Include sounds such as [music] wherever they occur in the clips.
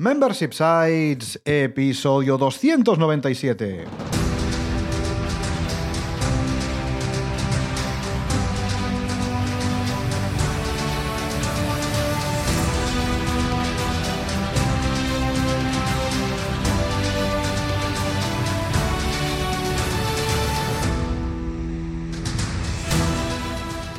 Membership Sites, episodio 297.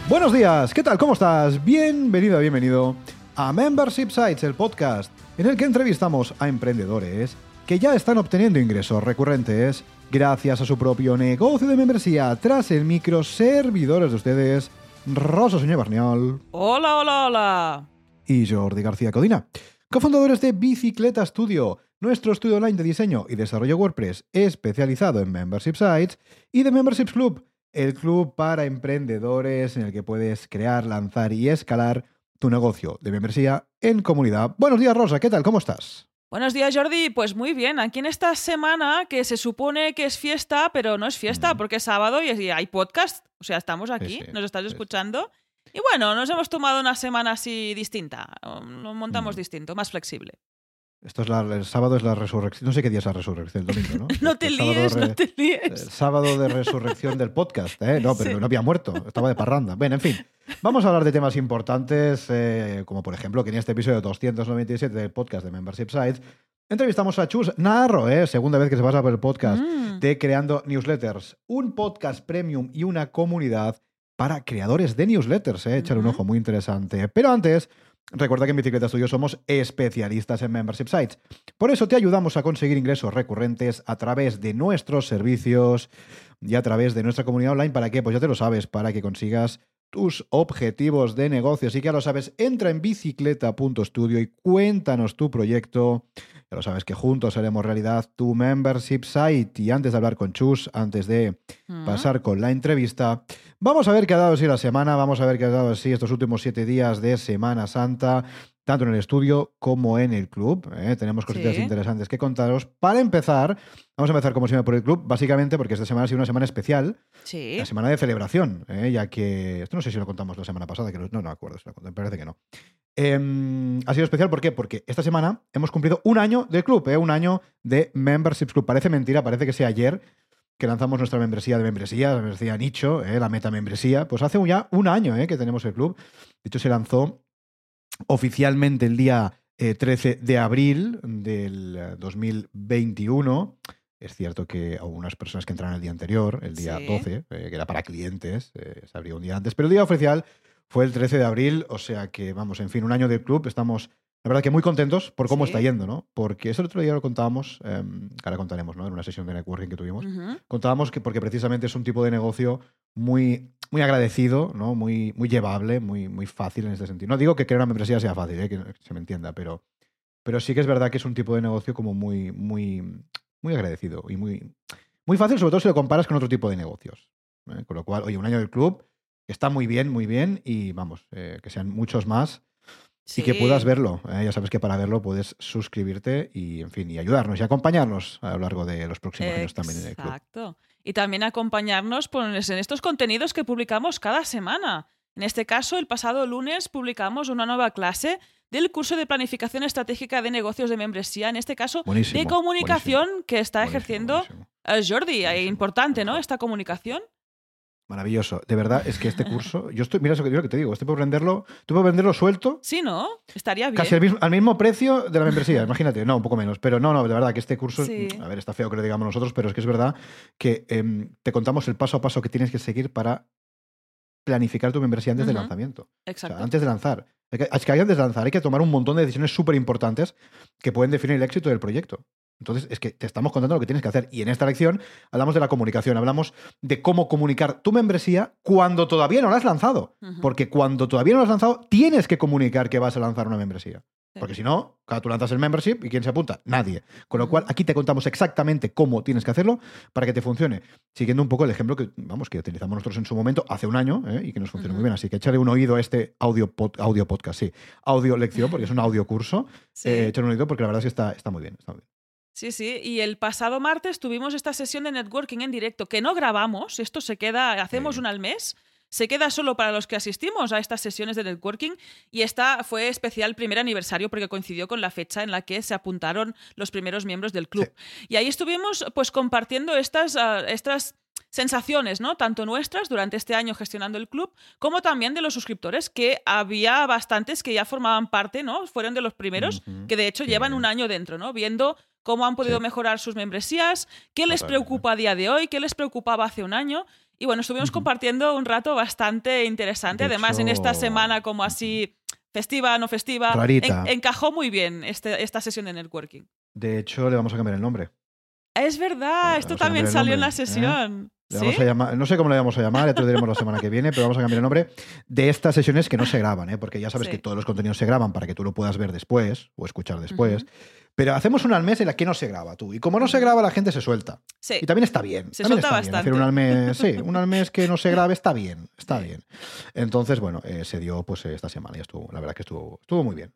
Buenos días, ¿qué tal? ¿Cómo estás? Bienvenido, bienvenido a Membership Sites, el podcast en el que entrevistamos a emprendedores que ya están obteniendo ingresos recurrentes gracias a su propio negocio de membresía tras el micro servidores de ustedes, Rosa Soñé Barniol Hola, hola, hola. y Jordi García Codina, cofundadores de Bicicleta Studio, nuestro estudio online de diseño y desarrollo WordPress especializado en Membership Sites, y de Memberships Club, el club para emprendedores en el que puedes crear, lanzar y escalar tu negocio de membresía en comunidad. Buenos días, Rosa, ¿qué tal? ¿Cómo estás? Buenos días, Jordi. Pues muy bien. Aquí en esta semana que se supone que es fiesta, pero no es fiesta Mm. porque es sábado y hay podcast. O sea, estamos aquí, Sí, sí, nos estás sí, escuchando. Y bueno, nos hemos tomado una semana así distinta. Lo montamos Mm. distinto, más flexible. Esto es la, el sábado es la resurrección. No sé qué día es la resurrección, el domingo, ¿no? [laughs] No te El líes, re- no te El líes. sábado de resurrección del podcast, ¿eh? No, pero Sí. no había muerto, estaba de parranda. Bueno, en fin, vamos a hablar de temas importantes, eh, como por ejemplo que en este episodio 297 del podcast de Membership Sites entrevistamos a Chus Narro, ¿eh? segunda vez que se pasa por el podcast Mm. de Creando Newsletters, un podcast premium y una comunidad para creadores de newsletters. ¿eh? Echar un Ujú. ojo muy interesante. Pero antes, recuerda que en Bicicleta Studio somos especialistas en membership sites. Por eso te ayudamos a conseguir ingresos recurrentes a través de nuestros servicios y a través de nuestra comunidad online. ¿Para qué? Pues ya te lo sabes, para que consigas tus objetivos de negocio. Así que ya lo sabes, entra en bicicleta.studio y cuéntanos tu proyecto. Ya lo sabes que juntos haremos realidad tu membership site. Y antes de hablar con Chus, antes de Mm. pasar con la entrevista, vamos a ver qué ha dado así la semana, vamos a ver qué ha dado así estos últimos siete días de Semana Santa, tanto en el estudio como en el club. ¿eh? Tenemos cositas Sí. interesantes que contaros. Para empezar, vamos a empezar como siempre por el club, básicamente porque esta semana ha sido una semana especial, Sí. la semana de celebración, ¿eh? ya que, esto no sé si lo contamos la semana pasada, que no, no me acuerdo, si lo conté, me parece que no. Em, ha sido especial ¿por qué? porque esta semana hemos cumplido un año del club, ¿eh? un año de Memberships Club. Parece mentira, parece que sea ayer que lanzamos nuestra membresía de membresía, la membresía nicho, ¿eh? la meta membresía. Pues hace ya un año ¿eh? que tenemos el club. De hecho, se lanzó oficialmente el día eh, 13 de abril del eh, 2021. Es cierto que hubo unas personas que entraron el día anterior, el día Sí. 12, eh, que era para clientes, eh, se abrió un día antes, pero el día oficial fue el 13 de abril, o sea que, vamos, en fin, un año del club, estamos, la verdad que muy contentos por cómo Sí. está yendo, ¿no? Porque eso el otro día lo contábamos, eh, ahora contaremos, ¿no? En una sesión de networking que tuvimos, contábamos que porque precisamente es un tipo de negocio muy, muy agradecido, ¿no? Muy, muy llevable, muy, muy fácil en este sentido. No digo que crear una membresía sea fácil, ¿eh? que se me entienda, pero, pero sí que es verdad que es un tipo de negocio como muy, muy, muy agradecido y muy, muy fácil, sobre todo si lo comparas con otro tipo de negocios. ¿eh? Con lo cual, oye, un año del club está muy bien, muy bien y vamos, eh, que sean muchos más y que puedas verlo. ¿eh? Ya sabes que para verlo puedes suscribirte y, en fin, y ayudarnos y acompañarnos a lo largo de los próximos años también en el club. Exacto. Y también acompañarnos pues, en estos contenidos que publicamos cada semana. En este caso, el pasado lunes publicamos una nueva clase del curso de planificación estratégica de negocios de membresía, en este caso Buenísimo, de comunicación que está ejerciendo buenísimo. eh, Jordi. Eh. Importante, ¿no? Esta comunicación. Maravilloso. De verdad, es que este curso, yo estoy, mira eso que, lo que te digo, estoy por venderlo, estoy por venderlo suelto, Sí, ¿no? Estaría bien. casi al mismo, al mismo precio de la membresía, imagínate, no, un poco menos, pero no, no, de verdad que este curso, Sí. a ver, está feo que lo digamos nosotros, pero es que es verdad que em, te contamos el paso a paso que tienes que seguir para planificar tu membresía antes del lanzamiento. O sea, Exacto. antes de lanzar. Hay que- Es que antes de lanzar hay que tomar un montón de decisiones súper importantes que pueden definir el éxito del proyecto. Entonces, es que te estamos contando lo que tienes que hacer. Y en esta lección hablamos de la comunicación, hablamos de cómo comunicar tu membresía cuando todavía no la has lanzado. Porque cuando todavía no la has lanzado, tienes que comunicar que vas a lanzar una membresía. Sí. Porque si no, claro, tú lanzas el membership y ¿quién se apunta? Nadie. Con lo cual, aquí te contamos exactamente cómo tienes que hacerlo para que te funcione. Siguiendo un poco el ejemplo que, vamos, que utilizamos nosotros en su momento hace un año ¿eh? y que nos funciona muy bien. Así que échale un oído a este audio, pod- audio podcast, sí. Audio lección, porque es un audio curso. [laughs] Sí. Eh, échale un oído porque la verdad es que está, está muy bien. Está muy bien. Sí, sí. Y el pasado martes tuvimos esta sesión de networking en directo que no grabamos. Esto se queda, hacemos una al mes. se queda solo para los que asistimos a estas sesiones de networking y esta fue especial primer aniversario porque coincidió con la fecha en la que se apuntaron los primeros miembros del club. Y ahí estuvimos pues compartiendo estas, ah, estas sensaciones, ¿no? Tanto nuestras durante este año gestionando el club, como también de los suscriptores, que había bastantes que ya formaban parte, ¿no? Fueron de los primeros, que de hecho llevan un año dentro, ¿no? Viendo cómo han podido mejorar sus membresías, qué les preocupa a día de hoy, qué les preocupaba hace un año. Y bueno, estuvimos compartiendo un rato bastante interesante. Además, en esta semana como así festiva, no festiva, encajó muy bien este, esta sesión de networking. De hecho, le vamos a cambiar el nombre. Es verdad, esto también salió en la ¿eh? Sesión. no sé cómo le vamos a llamar, ya te lo diremos la semana que viene, pero vamos a cambiar el nombre de estas sesiones que no se graban, ¿eh? porque ya sabes que todos los contenidos se graban para que tú lo puedas ver después o escuchar después. Pero hacemos una al mes en la que no se graba tú. Y como no se graba, la gente se suelta. Y también está bien. Se suelta bastante. un al mes, sí, un al mes que no se grabe está bien. Está bien. Entonces, bueno, eh, se dio pues esta semana y estuvo, la verdad que estuvo, estuvo muy bien.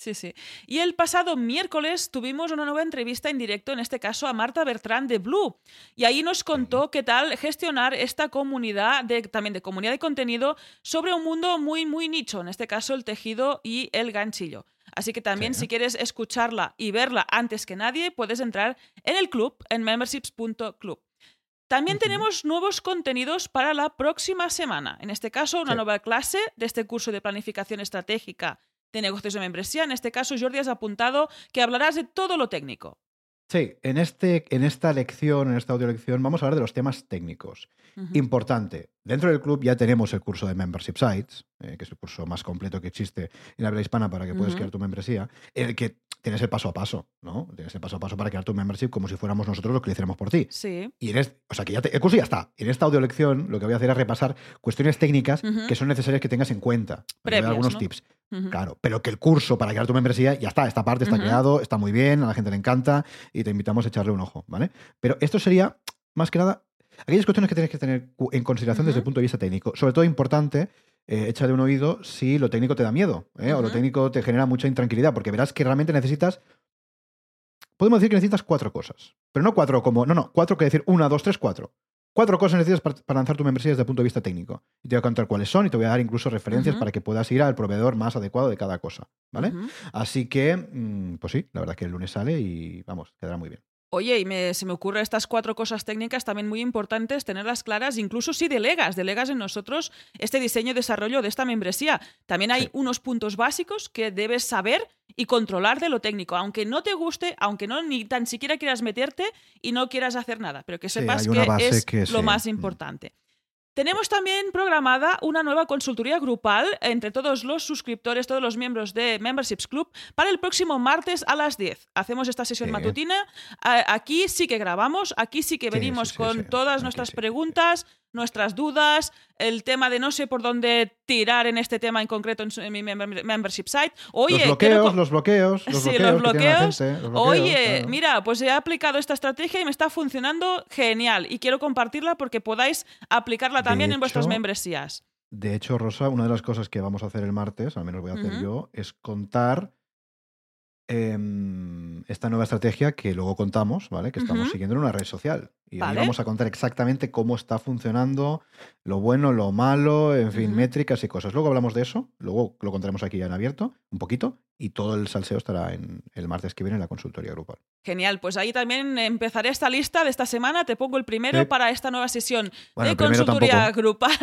Sí, sí. Y el pasado miércoles tuvimos una nueva entrevista en directo, en este caso a Marta Bertrand de Blue. Y ahí nos contó qué tal gestionar esta comunidad, de, también de comunidad de contenido, sobre un mundo muy, muy nicho, en este caso el tejido y el ganchillo. Así que también si quieres escucharla y verla antes que nadie, puedes entrar en el club, en memberships.club. También tenemos nuevos contenidos para la próxima semana. En este caso, una nueva clase de este curso de planificación estratégica de negocios de membresía. En este caso, Jordi has apuntado que hablarás de todo lo técnico. Sí, en, este, en esta lección, en esta audio lección, vamos a hablar de los temas técnicos. Importante, dentro del club ya tenemos el curso de Membership Sites, eh, que es el curso más completo que existe en la habla hispana para que puedas crear tu membresía, en el que tienes el paso a paso, ¿no? Tienes el paso a paso para crear tu membership como si fuéramos nosotros los que lo hiciéramos por ti. Sí. Y eres, o sea, que ya el curso ya está. En esta audio lección lo que voy a hacer es repasar cuestiones técnicas que son necesarias que tengas en cuenta. Previas, algunos tips. Claro, pero que el curso para crear tu membresía ya está, esta parte está creado, está muy bien, a la gente le encanta y te invitamos a echarle un ojo, ¿vale? Pero esto sería, más que nada, aquellas cuestiones que tienes que tener en consideración desde el punto de vista técnico. Sobre todo importante, eh, échale un oído si lo técnico te da miedo ¿eh? o lo técnico te genera mucha intranquilidad, porque verás que realmente necesitas podemos decir que necesitas cuatro cosas. Pero no cuatro como, no, no, cuatro que decir una, dos, tres, cuatro. Cuatro cosas necesitas para, lanzar tu membresía desde el punto de vista técnico. Y te voy a contar cuáles son y te voy a dar incluso referencias para que puedas ir al proveedor más adecuado de cada cosa. ¿Vale? Así que, mm, pues sí, la verdad que el lunes sale y vamos, quedará muy bien. Oye, y se me ocurren estas cuatro cosas técnicas también muy importantes, tenerlas claras, incluso si delegas, delegas en nosotros este diseño y desarrollo de esta membresía. También hay unos puntos básicos que debes saber y controlar de lo técnico, aunque no te guste, aunque no ni tan siquiera quieras meterte y no quieras hacer nada, pero que sepas que es lo más mm. importante. Tenemos también programada una nueva consultoría grupal entre todos los suscriptores, todos los miembros de Memberships Club para el próximo martes a las 10. Hacemos esta sesión matutina. Aquí sí que grabamos, aquí sí que venimos con todas nuestras preguntas, nuestras dudas, el tema de no sé por dónde tirar en este tema en concreto en, mi membership site. Oye, los bloqueos, los bloqueos, los sí, bloqueos. Los bloqueos. Oye, mira, pues he aplicado esta estrategia y me está funcionando genial y quiero compartirla porque podáis aplicarla también en vuestras membresías. De hecho, Rosa, una de las cosas que vamos a hacer el martes, al menos voy a hacer yo, es contar em, esta nueva estrategia que luego contamos, ¿vale? Que estamos siguiendo en una red social. Y ahí vamos a contar exactamente cómo está funcionando, lo bueno, lo malo, en fin, métricas y cosas. Luego hablamos de eso, luego lo contaremos aquí ya en abierto, un poquito, y todo el salseo estará en el martes que viene en la consultoría grupal. Genial, pues ahí también empezaré esta lista de esta semana. Te pongo el primero para esta nueva sesión de consultoría grupal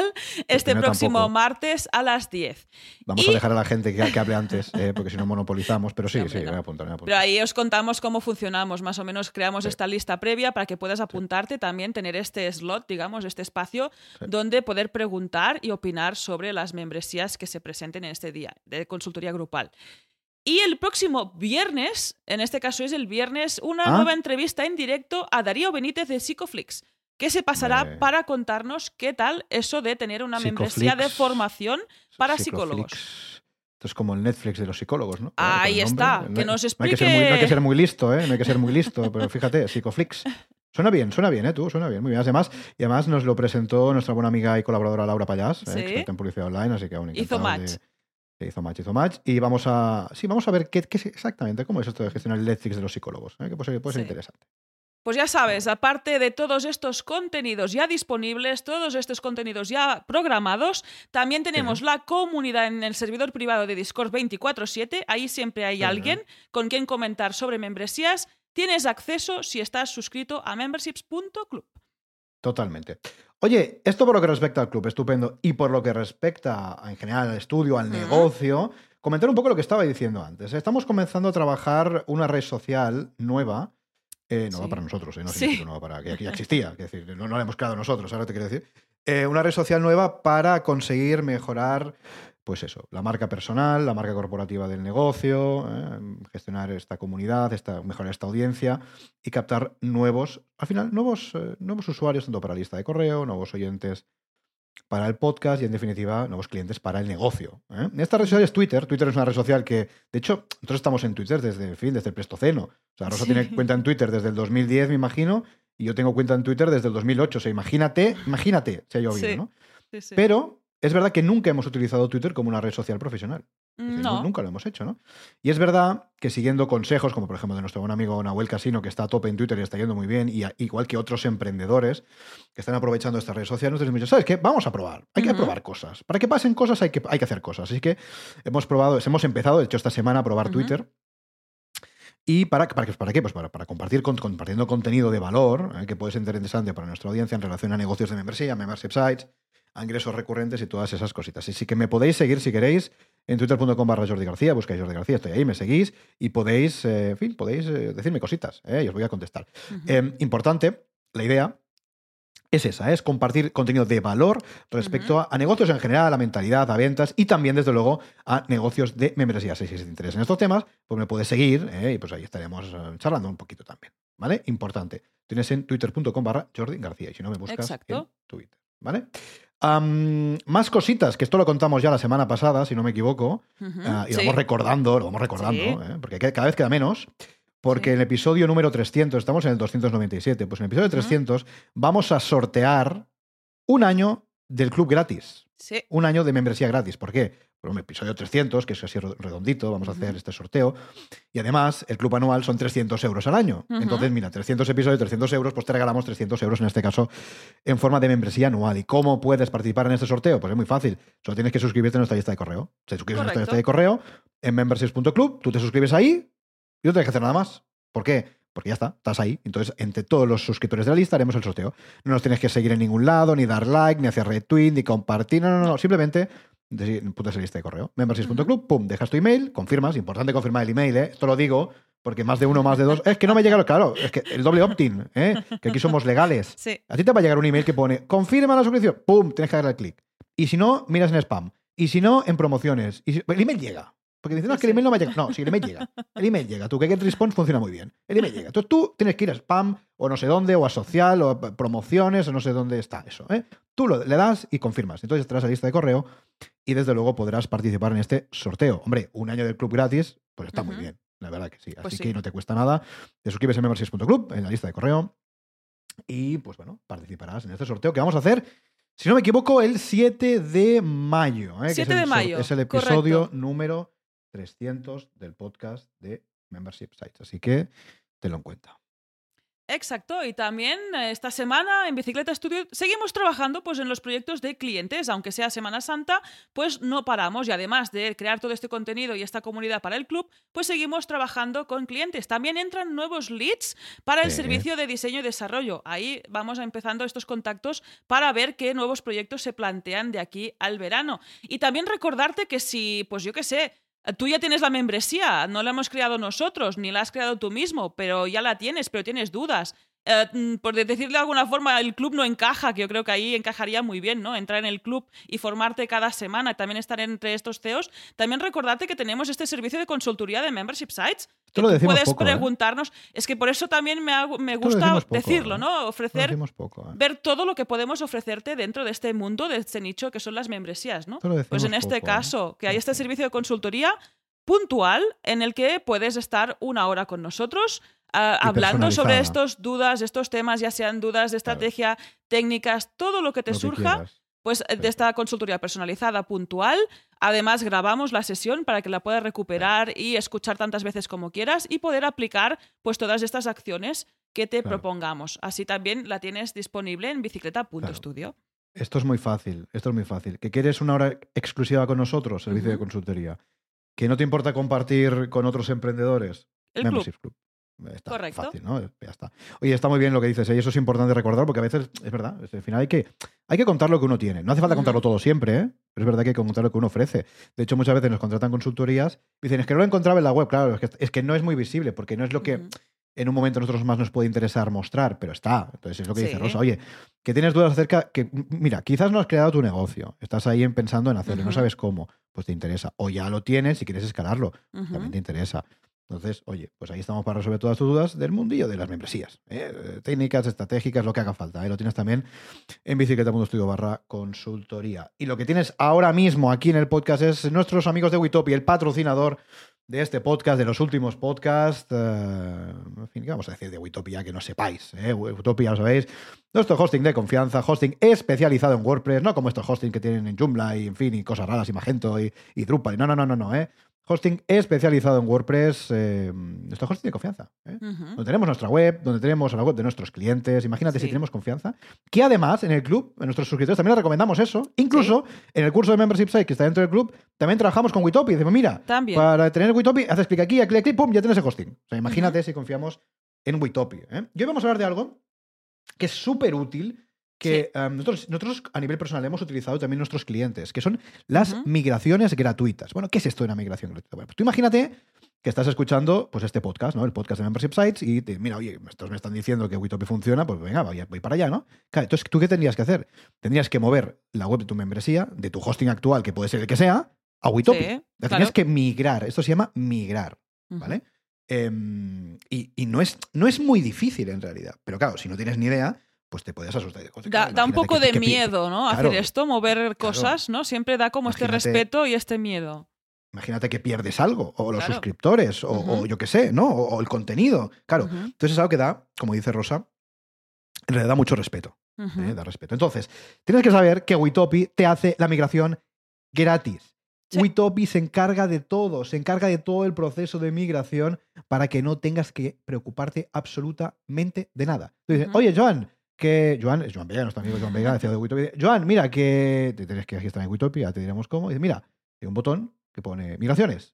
este próximo martes a las 10. Vamos a dejar a la gente que, hable antes, eh, porque si no monopolizamos, pero sí, sí, me voy a apuntar, Pero ahí os contamos cómo funcionamos, más o menos creamos esta lista previa para que puedas apuntarte también, tener este slot, digamos, este espacio donde poder preguntar y opinar sobre las membresías que se presenten en este día de consultoría grupal. Y el próximo viernes, en este caso es el viernes, una ah. nueva entrevista en directo a Darío Benítez de Psicoflix, que se pasará para contarnos qué tal eso de tener una membresía de formación para psicólogos. Esto es como el Netflix de los psicólogos, ¿no? Ahí está, que nos explique... No hay que, ser muy, listo, ¿eh? No hay que ser muy listo, pero fíjate, Psicoflix. [laughs] Suena bien, suena bien, ¿eh? Tú, suena bien, muy bien. Además, y además nos lo presentó nuestra buena amiga y colaboradora Laura Payás, ¿eh? experta en publicidad online, así que aún Hizo match hizo match, hizo match. Y vamos a. Sí, vamos a ver qué, qué exactamente cómo es esto de gestionar el Netflix de los psicólogos. ¿eh? Que puede ser, interesante. Pues ya sabes, aparte de todos estos contenidos ya disponibles, todos estos contenidos ya programados, también tenemos la comunidad en el servidor privado de Discord 24/7. Ahí siempre hay alguien con quien comentar sobre membresías. Tienes acceso si estás suscrito a memberships.club. Totalmente. Oye, esto por lo que respecta al club, estupendo. Y por lo que respecta en general al estudio, al negocio, comentar un poco lo que estaba diciendo antes. Estamos comenzando a trabajar una red social nueva eh, no va para nosotros, eh, no significa no va para que ya existía, decir, no, no la hemos creado nosotros, ahora te quiero decir. Eh, una red social nueva para conseguir mejorar, pues eso, la marca personal, la marca corporativa del negocio, gestionar esta comunidad, esta, mejorar esta audiencia y captar nuevos, al final, nuevos, nuevos usuarios, tanto para la lista de correo, nuevos oyentes para el podcast y, en definitiva, nuevos clientes para el negocio. ¿eh? Esta red social es Twitter. Twitter es una red social que, de hecho, nosotros estamos en Twitter desde el fin, desde el Prestoceno. O sea, Rosa tiene cuenta en Twitter desde el 2010, me imagino, y yo tengo cuenta en Twitter desde el 2008. O sea, imagínate, imagínate si ha llovido, ¿no? Pero es verdad que nunca hemos utilizado Twitter como una red social profesional. no. Nunca lo hemos hecho, ¿no? Y es verdad que siguiendo consejos, como por ejemplo de nuestro buen amigo Nahuel Casino, que está a tope en Twitter y está yendo muy bien, y igual que otros emprendedores que están aprovechando esta red social, nosotros hemos dicho, ¿sabes qué? Vamos a probar. Hay que probar cosas. Para que pasen cosas hay que, hay que hacer cosas. Así que hemos probado, hemos empezado, de hecho, esta semana a probar Twitter. ¿Y para, para, para qué? Pues para, para compartir compartiendo contenido de valor eh, que puede ser interesante para nuestra audiencia en relación a negocios de membresía, membership sites, ingresos recurrentes y todas esas cositas. Y sí que me podéis seguir si queréis en twitter.com barra Jordi García, buscáis Jordi García, estoy ahí, me seguís y podéis, eh, en fin, podéis eh, decirme cositas eh, y os voy a contestar. Em, importante, la idea es esa, es compartir contenido de valor respecto a, negocios en general, a mentalidad, a ventas y también, desde luego, a negocios de membresía. Si te interesa en estos temas, pues me puedes seguir y pues ahí estaremos charlando un poquito también. ¿Vale? Importante. Tienes en twitter.com barra Jordi García y si no me buscas en Twitter. ¿Vale? Más cositas, que esto lo contamos ya la semana pasada, si no me equivoco, ah, y lo vamos recordando, lo vamos recordando, ¿eh? porque cada vez queda menos. Porque en el episodio número 300, estamos en el 297, pues en el episodio 300 vamos a sortear un año del club gratis. Un año de membresía gratis. ¿Por qué? Por un episodio 300, que es así redondito, vamos a hacer este sorteo. Y además, el club anual son 300 euros al año. Entonces, mira, 300 episodios, 300 euros, pues te regalamos 300 euros en este caso en forma de membresía anual. ¿Y cómo puedes participar en este sorteo? Pues es muy fácil. Solo tienes que suscribirte a nuestra lista de correo. Se suscribes a nuestra lista de correo en memberships.club, tú te suscribes ahí y no tienes que hacer nada más. ¿Por qué? Porque ya está, estás ahí. Entonces, entre todos los suscriptores de la lista haremos el sorteo. No nos tienes que seguir en ningún lado, ni dar like, ni hacer retweet, ni compartir. No, no, no. Simplemente puta lista de correo. Membership.club, pum, dejas tu email, confirmas, importante confirmar el email, ¿eh? Esto lo digo porque más de uno, más de dos. Es que no me llega, claro, es que el doble opt-in, ¿eh? que aquí somos legales. A ti te va a llegar un email que pone confirma la suscripción, pum, tienes que darle clic. Y si no, miras en spam. Y si no, en promociones. Y el email llega. Porque dicen, no, es que el email no va a llegar. No, si el email llega. El email llega. Tu Get Response funciona muy bien. El email llega. Entonces tú tienes que ir a spam o no sé dónde, o a social, o a promociones, o no sé dónde está eso. ¿eh? Tú lo, le das y confirmas. Entonces estarás a la lista de correo y desde luego podrás participar en este sorteo. Hombre, un año del club gratis, pues está muy bien. La verdad que sí. Pues Así que no te cuesta nada. Te suscribes en membership.club, en la lista de correo. Y pues bueno, participarás en este sorteo que vamos a hacer si no me equivoco, el 7 de mayo. 7 ¿eh? de mayo. Es el episodio número 300 del podcast de Membership Sites. Así que tenlo en cuenta. Exacto, y también eh, esta semana en Bicicleta Studio seguimos trabajando pues, en los proyectos de clientes, aunque sea Semana Santa, pues no paramos y además de crear todo este contenido y esta comunidad para el club, pues seguimos trabajando con clientes. También entran nuevos leads para el servicio de diseño y desarrollo. Ahí vamos empezando estos contactos para ver qué nuevos proyectos se plantean de aquí al verano. Y también recordarte que si, pues yo qué sé, Tú ya tienes la membresía, no la hemos creado nosotros, ni la has creado tú mismo, pero ya la tienes, pero tienes dudas. Eh, por decirlo de alguna forma, el club no encaja, que yo creo que ahí encajaría muy bien, ¿no? Entrar en el club y formarte cada semana, también estar entre estos CEOs. También recordarte que tenemos este servicio de consultoría de Membership Sites. Que lo puedes ¿eh? preguntarnos. Es que por eso también me, me gusta decirlo, ¿eh? ¿no? Ofrecer, ver todo lo que podemos ofrecerte dentro de este mundo, de este nicho que son las membresías, ¿no? Pues en este caso, que hay este servicio de consultoría puntual en el que puedes estar una hora con nosotros hablando sobre estos dudas, estos temas, ya sean dudas de estrategia, técnicas, todo lo que te surja. pues de esta consultoría personalizada puntual. Además, grabamos la sesión para que la puedas recuperar y escuchar tantas veces como quieras y poder aplicar pues todas estas acciones que te Claro. propongamos. Así también la tienes disponible en bicicleta.studio. Esto es muy fácil, esto es muy fácil. ¿Que quieres una hora exclusiva con nosotros, servicio de consultoría? ¿Que no te importa compartir con otros emprendedores? El Club. Está Correcto. fácil, ¿no? Ya está. Oye, está muy bien lo que dices, ¿eh? y eso es importante recordar porque a veces, es verdad, al final hay que, hay que contar lo que uno tiene. No hace falta contarlo todo siempre, ¿eh? pero es verdad que hay que contar lo que uno ofrece. De hecho, muchas veces nos contratan consultorías y dicen, es que no lo encontraba en la web. Claro, es que, es que no es muy visible porque no es lo que en un momento a nosotros más nos puede interesar mostrar, pero está. Entonces es lo que dice Sí. Rosa. Oye, que tienes dudas acerca que, mira, quizás no has creado tu negocio, estás ahí en- pensando en hacerlo, no Ujú. sabes cómo, pues te interesa. O ya lo tienes y quieres escalarlo, Ujú. también te interesa. Entonces, oye, pues ahí estamos para resolver todas tus dudas del mundillo de las membresías. ¿eh? Eh, Técnicas, estratégicas, lo que haga falta. Ahí lo tienes también en bicicleta.studio barra consultoría. Y lo que tienes ahora mismo aquí en el podcast es nuestros amigos de Witopi, el patrocinador de este podcast, de los últimos podcasts. eh, en fin, ¿qué vamos a decir de Witopia que no sepáis? ¿eh? Witopia, lo sabéis. Nuestro hosting de confianza, hosting especializado en WordPress, no como estos hosting que tienen en Joomla y, en fin, y cosas raras, y Magento y, y Drupal. No, no, no, no, no, ¿eh? Hosting especializado en WordPress, eh, nuestro hosting de confianza. ¿eh? Donde tenemos nuestra web, donde tenemos la web de nuestros clientes. Imagínate si Sí. tenemos confianza. Que además, en el club, en nuestros suscriptores también les recomendamos eso. Incluso en el curso de Membership Site que está dentro del club, también trabajamos con Witopi. Decimos, mira, También. para tener Witopi, haces clic aquí, clic aquí, pum, ya tienes el hosting. O sea, imagínate si confiamos en Witopi. ¿eh? Y hoy vamos a hablar de algo que es súper útil, que um, nosotros, nosotros a nivel personal hemos utilizado también nuestros clientes, que son las migraciones gratuitas. Bueno, ¿qué es esto de una migración gratuita? Bueno, pues tú imagínate que estás escuchando pues este podcast, ¿no? El podcast de Membership Sites y te, mira, oye, estos me están diciendo que Witopi funciona, pues venga, voy, voy para allá, ¿no? Claro, entonces, ¿tú qué tendrías que hacer? Tendrías que mover la web de tu membresía, de tu hosting actual, que puede ser el que sea, a Witopi. Sí, La claro. tienes que migrar. Esto se llama migrar. ¿vale? Em, y y no, es, no es muy difícil en realidad. Pero claro, si no tienes ni idea, pues te puedes asustar. Da, da un poco de miedo, ¿no? Claro, Hacer esto, mover cosas, ¿no? Siempre da como este respeto y este miedo. Imagínate que pierdes algo, o los Claro. suscriptores, o, yo qué sé, ¿no? O, o el contenido. Claro, entonces es algo que da, como dice Rosa, en realidad da mucho respeto. ¿eh? Da respeto. Entonces, tienes que saber que Witopi te hace la migración gratis. Sí. Witopi se encarga de todo, se encarga de todo el proceso de migración para que no tengas que preocuparte absolutamente de nada. Tú dices, oye, Joan, que. Joan, es Joan Vega, nuestro amigo Joan Vega, decía de Witopi. Joan, mira, que te tienes que registrar en ya te diremos cómo. Y dice, mira, hay un botón que pone migraciones.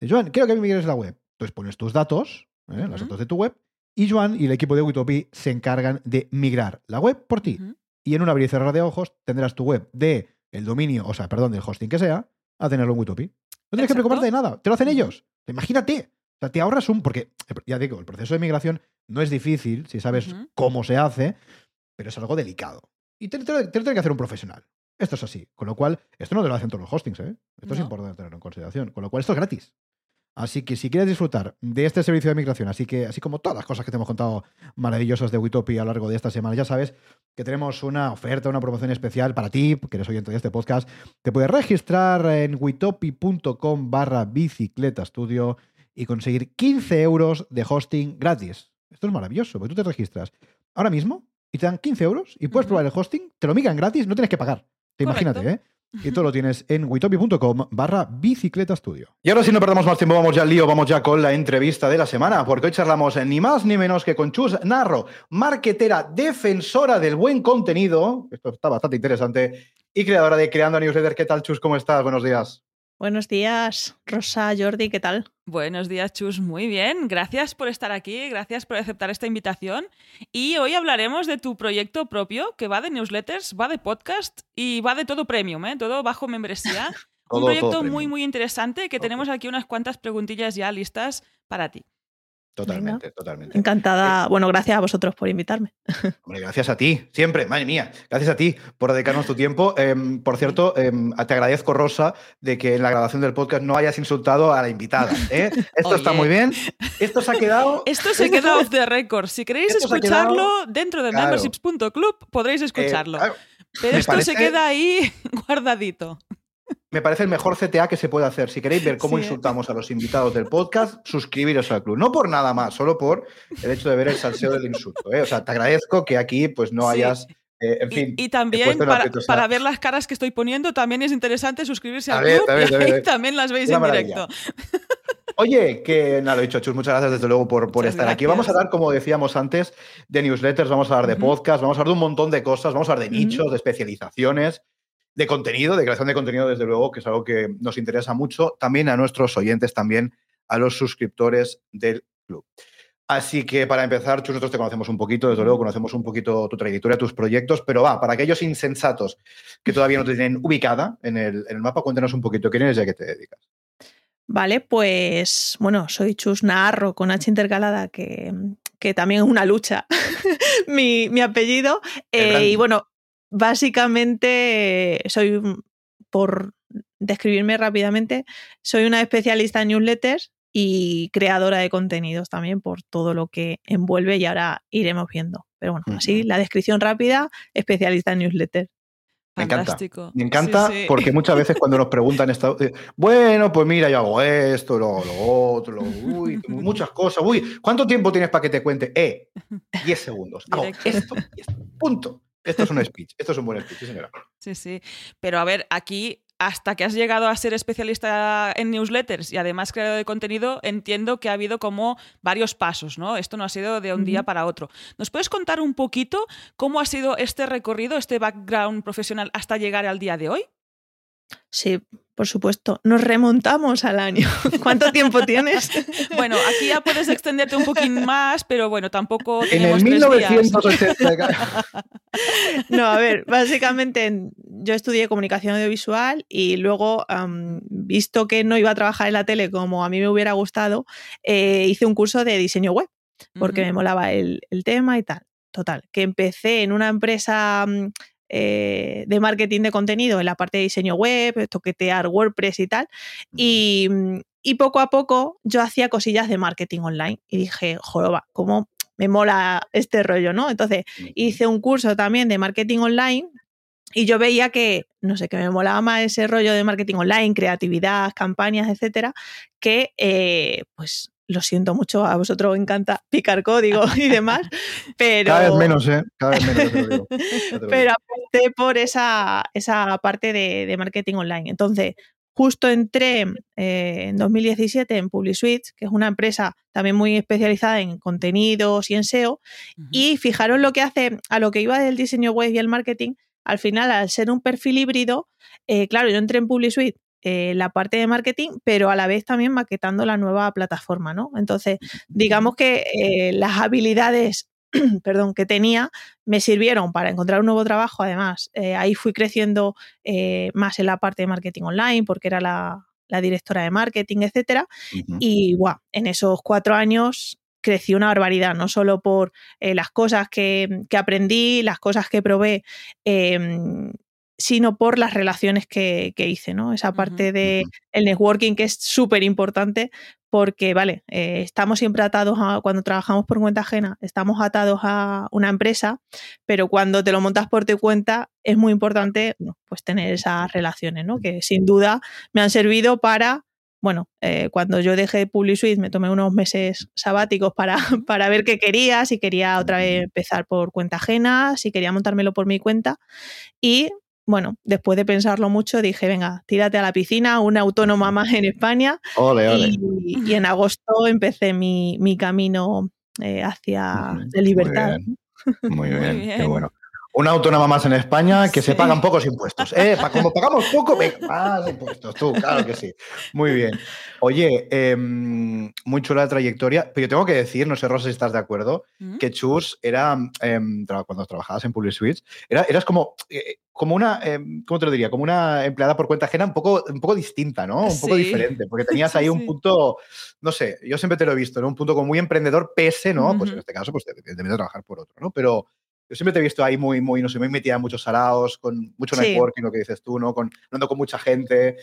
Dice, Joan, quiero que me migres la web. Entonces pones tus datos, ¿eh? los datos de tu web, y Joan y el equipo de Witopi se encargan de migrar la web por ti y en un abrir y cerrar de ojos tendrás tu web de el dominio, o sea, perdón, del hosting que sea, a tenerlo en Witopi. No tienes que preocuparte de nada, te lo hacen ellos. Imagínate. O sea, te ahorras un. Porque, ya digo, el proceso de migración no es difícil si sabes cómo se hace, pero es algo delicado. Y te, lo tiene que hacer un profesional. Esto es así. Con lo cual, esto no te lo hacen todos los hostings, ¿eh? Esto es importante tenerlo en consideración. Con lo cual, esto es gratis. Así que si quieres disfrutar de este servicio de migración, así que así como todas las cosas que te hemos contado maravillosas de Witopi a lo largo de esta semana, ya sabes que tenemos una oferta, una promoción especial para ti, que eres oyente de este podcast. Te puedes registrar en witopi.com barra bicicleta estudio y conseguir 15 euros de hosting gratis. Esto es maravilloso, porque tú te registras ahora mismo y te dan 15 euros y puedes probar el hosting, te lo migran gratis, no tienes que pagar. Te Correcto. imagínate, ¿eh? Y todo lo tienes en witopi.com barra bicicleta estudio. Y ahora sí, no perdamos más tiempo, vamos ya al lío, vamos ya con la entrevista de la semana, porque hoy charlamos ni más ni menos que con Chus Narro, marketera defensora del buen contenido, esto está bastante interesante, y creadora de Creando Newsletter. ¿Qué tal, Chus? ¿Cómo estás? Buenos días. Buenos días, Rosa, Jordi, ¿qué tal? Buenos días, Chus. Muy bien. Gracias por estar aquí, gracias por aceptar esta invitación. Y hoy hablaremos de tu proyecto propio, que va de newsletters, va de podcast y va de todo premium, ¿eh? todo bajo membresía. [laughs] Todo- Un proyecto muy, premium. muy interesante que tenemos aquí unas cuantas preguntillas ya listas para ti. Totalmente, totalmente. Encantada. Bueno, gracias a vosotros por invitarme. [laughs] Hombre, gracias a ti, siempre, madre mía. Gracias a ti por dedicarnos tu tiempo. Em, por cierto, em, te agradezco, Rosa, de que en la grabación del podcast no hayas insultado a la invitada. ¿eh? [laughs] Esto está muy bien. Esto se ha quedado. [laughs] Esto se queda off the record. Si queréis escucharlo quedado- dentro de Claro. memberships.club podréis eh, escucharlo. claro, Pero me esto se queda ahí guardadito. Me parece el mejor CTA que se puede hacer. Si queréis ver cómo Sí. insultamos a los invitados del podcast, suscribiros al club. No por nada más, solo por el hecho de ver el salseo del insulto. ¿eh? O sea, te agradezco que aquí pues no Sí. hayas. eh, en Y- fin. y, he también para, ver las caras que estoy poniendo también es interesante suscribirse al ver, club ver, y ahí también las veis en maravilla. directo. Oye, que [laughs] nada, lo dicho, Chus, muchas gracias desde luego por, por Muchas estar aquí. Vamos a hablar, como decíamos antes, de newsletters, vamos a hablar de podcast, vamos a hablar de un montón de cosas, vamos a hablar de nichos, de especializaciones, de contenido, de creación de contenido, desde luego, que es algo que nos interesa mucho, también a nuestros oyentes, también a los suscriptores del club. Así que para empezar, Chus, nosotros te conocemos un poquito, desde luego conocemos un poquito tu trayectoria, tus proyectos, pero va, para aquellos insensatos que todavía no te tienen ubicada en el, en el mapa, cuéntanos un poquito quién eres y a qué te dedicas. Vale, pues bueno, soy Chus Naharro con H intercalada, que, que también es una lucha, [laughs] mi, mi apellido. El Eh, y bueno, básicamente soy, un- por describirme rápidamente, soy una especialista en newsletters y creadora de contenidos también por todo lo que envuelve y ahora iremos viendo. Pero bueno, así la descripción rápida, especialista en newsletters. Me encanta. Fantástico. Me encanta Sí, sí. porque muchas veces cuando nos preguntan esto, eh, bueno, pues mira, yo hago esto, lo, lo otro, lo, uy, muchas cosas. Uy, ¿cuánto tiempo tienes para que te cuente? Eh, 10 segundos. Hago esto y esto. Punto. Esto es un speech. Esto es un buen speech, sí, señora. Sí, sí. Pero a ver, aquí, hasta que has llegado a ser especialista en newsletters y además creador de contenido, entiendo que ha habido como varios pasos, ¿no? Esto no ha sido de un día para otro. ¿Nos puedes contar un poquito cómo ha sido este recorrido, este background profesional hasta llegar al día de hoy? Sí, por supuesto. Nos remontamos al año. [laughs] ¿Cuánto tiempo tienes? [laughs] Bueno, aquí ya puedes extenderte un poquín más, pero bueno, tampoco En tenemos el tres días. 1980. [laughs] No, a ver, básicamente en- yo estudié comunicación audiovisual y luego, visto que no iba a trabajar en la tele como a mí me hubiera gustado, eh, hice un curso de diseño web porque me molaba el, el tema y tal. Total, que empecé en una empresa eh, de marketing de contenido en la parte de diseño web, toquetear WordPress y tal. Y, mm, y poco a poco yo hacía cosillas de marketing online y dije, joroba, ¿cómo me mola este rollo, no? Entonces hice un curso también de marketing online y yo veía que, no sé, que me molaba más ese rollo de marketing online, creatividad, campañas, etcétera, que pues pues lo siento mucho, a vosotros os encanta picar código y demás, pero... [laughs] Cada vez menos, ¿eh? Cada vez menos. ya te lo digo. Ya te lo Pero aposté por esa, esa parte de, de marketing online. Entonces, justo entré eh, en 2017 en PubliSuite, que es una empresa también muy especializada en contenidos y en SEO. Y fijaros lo que hace a lo que iba del diseño web y el marketing. Al final, al ser un perfil híbrido, eh, claro, yo entré en PubliSuite eh, la parte de marketing, pero a la vez también maquetando la nueva plataforma, ¿no? Entonces, digamos que eh, las habilidades [clears throat] perdón, que tenía me sirvieron para encontrar un nuevo trabajo. Además, eh, ahí fui creciendo eh, más en la parte de marketing online porque era la, la directora de marketing, etcétera. Y guau, en esos cuatro años crecí una barbaridad, no solo por eh, las cosas que, que aprendí, las cosas que probé, eh, sino por las relaciones que, que hice, ¿no? Esa parte de Ujú. el networking que es súper importante porque, vale, eh, estamos siempre atados a, cuando trabajamos por cuenta ajena, estamos atados a una empresa, pero cuando te lo montas por tu cuenta es muy importante bueno, pues tener esas relaciones, ¿no? Que sin duda me han servido para, bueno, eh, cuando yo dejé PubliSuite me tomé unos meses sabáticos para, [laughs] para ver qué quería, si quería otra vez empezar por cuenta ajena, si quería montármelo por mi cuenta y bueno, después de pensarlo mucho, dije, venga, tírate a la piscina, una autónoma más en España. Ole, ole. Y, y en agosto empecé mi, mi camino eh, hacia la libertad. muy Muy Muy [laughs] bien, qué bien. bueno. Una autónoma más en España que se Sí. pagan pocos impuestos. ¿eh? Pa- como pagamos poco, venga, más impuestos, tú, claro que sí. Muy bien. Oye, em, muy chula la trayectoria, pero yo tengo que decir, no sé, Rosa, si estás de acuerdo, Ujú. que Chus era, tra- cuando trabajabas en Public Suites, era, eras como, eh, como una, em, ¿cómo te lo diría? Como una empleada por cuenta ajena un poco, un poco distinta, ¿no? Un poco Sí. diferente, porque tenías Sí, ahí un sí. punto, no sé, yo siempre te lo he visto, ¿no? Un punto como muy emprendedor, pese, ¿no? Pues en este caso, pues evidentemente trabajar por otro, ¿no? Pero yo siempre te he visto ahí muy, muy, no sé, muy metida en muchos saraos, con mucho Sí. networking, lo que dices tú, ¿no? Con, hablando con mucha gente.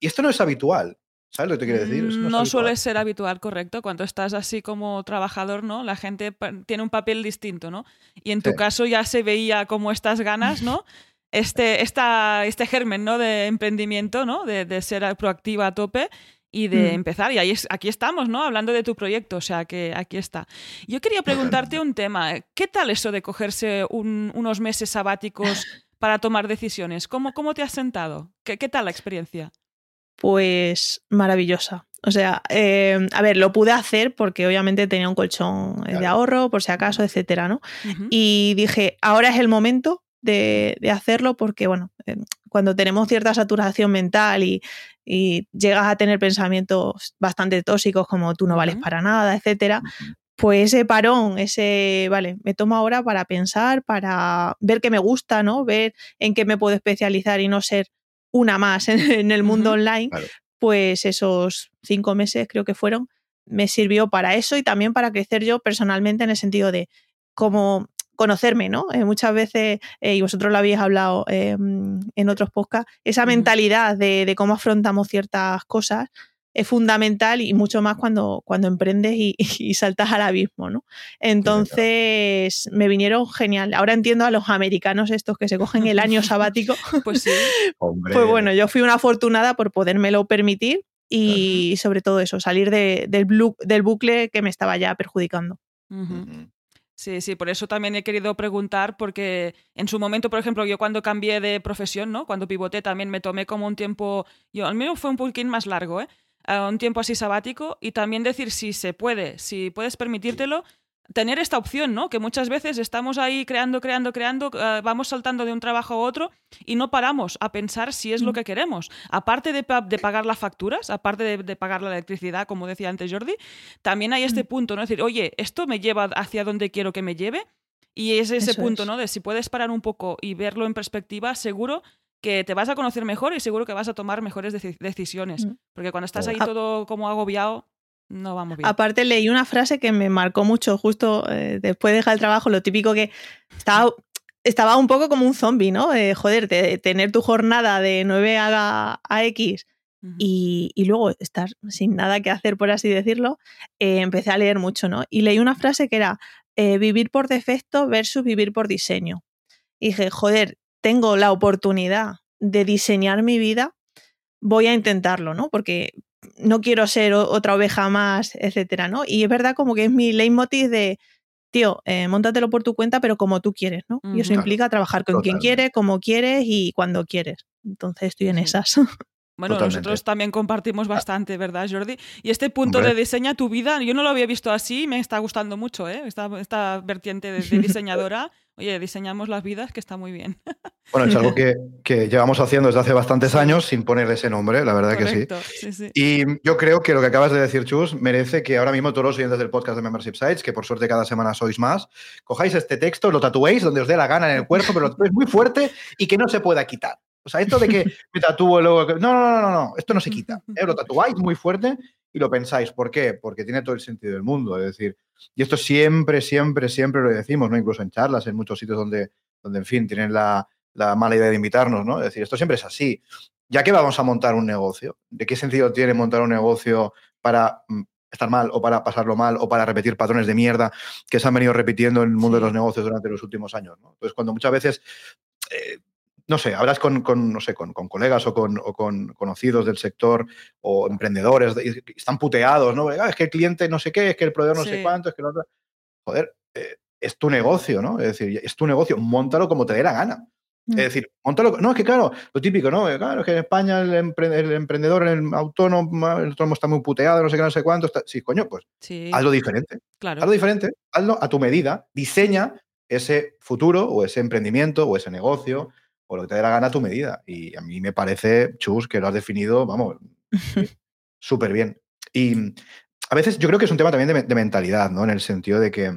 Y esto no es habitual. ¿Sabes lo que te quiero decir? Eso Mm, No habitual. suele ser habitual, correcto. Cuando estás así como trabajador, ¿no? La gente tiene un papel distinto, ¿no? Y en tu Sí. caso ya se veía como estas ganas, ¿no? Este, esta, este germen, ¿no? De emprendimiento, ¿no? De, de ser proactiva a tope y de Mm. empezar. Y ahí es- aquí estamos, ¿no? Hablando de tu proyecto, o sea que aquí está. Yo quería preguntarte un tema. ¿Qué tal eso de cogerse un- unos meses sabáticos [laughs] para tomar decisiones? ¿Cómo, cómo te has sentado? ¿Qué, qué tal la experiencia? Pues maravillosa. O sea, eh, a ver, lo pude hacer porque obviamente tenía un colchón de ahorro, por si acaso, etcétera, ¿no? Y dije, ahora es el momento de, hacerlo porque, bueno, eh, cuando tenemos cierta saturación mental y, llegas a tener pensamientos bastante tóxicos como tú no vales para nada, etcétera, pues ese parón, ese, vale, me tomo ahora para pensar, para ver qué me gusta, ¿no? Ver en qué me puedo especializar y no ser una más en, el mundo online, pues esos cinco meses creo que fueron, me sirvió para eso y también para crecer yo personalmente en el sentido de cómo conocerme, ¿no? Eh, muchas veces, eh, y vosotros lo habéis hablado em, en otros podcasts, esa mentalidad de, cómo afrontamos ciertas cosas es fundamental y mucho más cuando, cuando emprendes y, [laughs] saltas al abismo, ¿no? Entonces me vinieron genial. Ahora entiendo a los americanos estos que se cogen el año [laughs] sabático. pues sí. [laughs] Pues bueno, yo fui una afortunada por podérmelo permitir y sobre todo eso, salir del, del bucle que me estaba ya perjudicando. Sí, sí, por eso también he querido preguntar, porque en su momento, por ejemplo, yo cuando cambié de profesión, ¿no? Cuando pivoté también me tomé como un tiempo, yo al menos fue un poquitín más largo, ¿eh? un tiempo así sabático y también decir si se puede, si puedes permitírtelo, tener esta opción, ¿no? Que muchas veces estamos ahí creando, creando, creando, eh, vamos saltando de un trabajo a otro y no paramos a pensar si es lo mm. que queremos. Aparte de, pagar las facturas, aparte de, pagar la electricidad, como decía antes Jordi, también hay este mm. punto, ¿no? Es decir, oye, esto me lleva hacia donde quiero que me lleve. Y es ese punto, ¿no? De si puedes parar un poco y verlo en perspectiva, seguro que te vas a conocer mejor y seguro que vas a tomar mejores decisiones. Mm. Porque cuando estás ahí todo como agobiado, no vamos bien. Aparte leí una frase que me marcó mucho justo eh, después de dejar el trabajo, lo típico que estaba, estaba un poco como un zombie, ¿no? joder, tener tu jornada de 9 a, a X y, luego estar sin nada que hacer, por así decirlo, eh, empecé a leer mucho, ¿no? Y leí una frase que era eh, vivir por defecto versus vivir por diseño. Y dije, joder, tengo la oportunidad de diseñar mi vida, voy a intentarlo, ¿no? Porque no quiero ser otra oveja más, etcétera, ¿no? Y es verdad como que es mi leitmotiv de, tío, eh, móntatelo por tu cuenta, pero como tú quieres, ¿no? Y eso implica trabajar con quien quiere, como quieres y cuando quieres. Entonces estoy en esas. Bueno, nosotros también compartimos bastante, ¿verdad, Jordi? Y este punto de diseña tu vida, yo no lo había visto así, me está gustando mucho, ¿eh? Esta, esta vertiente de, diseñadora. Oye, diseñamos las vidas, que está muy bien. [laughs] Bueno, es algo que, que, llevamos haciendo desde hace bastantes años sin poner ese nombre, la verdad que sí. sí. Y yo creo que lo que acabas de decir, Chus, merece que ahora mismo todos los oyentes del podcast de Membership Sites, que por suerte cada semana sois más, cojáis este texto, lo tatuéis donde os dé la gana en el cuerpo, pero lo tatuéis muy fuerte y que no se pueda quitar. O sea, esto de que [laughs] me tatúo luego. No, no, no, no, no, esto no se quita. ¿eh? Lo [laughs] tatuáis muy fuerte y lo pensáis. ¿Por qué? Porque tiene todo el sentido del mundo. Es decir, y esto siempre, siempre, siempre lo decimos, ¿no? Incluso en charlas, en muchos sitios donde, donde en fin, tienen la, la mala idea de invitarnos, ¿no? Es decir, esto siempre es así. Ya que vamos a montar un negocio, ¿de qué sentido tiene montar un negocio para mm, estar mal o para pasarlo mal o para repetir patrones de mierda que se han venido repitiendo en el mundo de los negocios durante los últimos años? ¿no? Entonces, cuando muchas veces eh, no sé, hablas con, no sé, con, colegas o con, conocidos del sector o emprendedores, están puteados, ¿no? Ah, es que el cliente no sé qué, es que el proveedor no sé cuánto, es que el otro... Joder, eh, es tu negocio, ¿no? Es decir, es tu negocio, montalo como te dé la gana. Es mm. decir, montalo. No, es que claro, lo típico, ¿no? Claro, es que en España el, emprendedor, el autónomo, el autónomo está muy puteado, no sé qué, no sé cuánto. Sí, coño, pues hazlo diferente. Claro. Hazlo diferente, hazlo a tu medida, diseña ese futuro o ese emprendimiento o ese negocio o lo que te dé la gana a tu medida. Y a mí me parece, Chus, que lo has definido, vamos, [laughs] súper bien. Y a veces yo creo que es un tema también de, mentalidad, ¿no? En el sentido de que,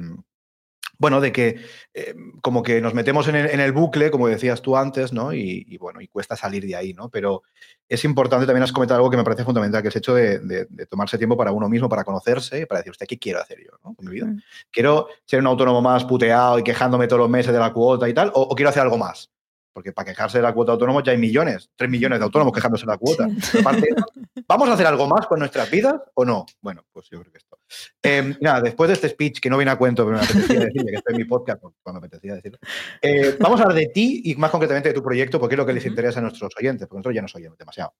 bueno, de que eh, como que nos metemos en el, bucle, como decías tú antes, ¿no? Y, bueno, y cuesta salir de ahí, ¿no? Pero es importante, también has comentado algo que me parece fundamental, que es el hecho de, tomarse tiempo para uno mismo, para conocerse para decir, usted, ¿qué quiero hacer yo ¿no? con mi vida? Mm. ¿Quiero ser un autónomo más puteado y quejándome todos los meses de la cuota y tal? o quiero hacer algo más? Porque para quejarse de la cuota autónoma ya hay millones, tres millones de autónomos quejándose de la cuota. ¿vamos a hacer algo más con nuestras vidas o no? Bueno, pues yo creo que esto. Em, nada, después de este speech que no viene a cuento, pero me apetecía decir, que estoy en mi podcast, pues, cuando me apetecía decirlo, eh, vamos a hablar de ti y más concretamente de tu proyecto, porque es lo que les interesa a nuestros oyentes, porque nosotros ya nos oyen demasiado.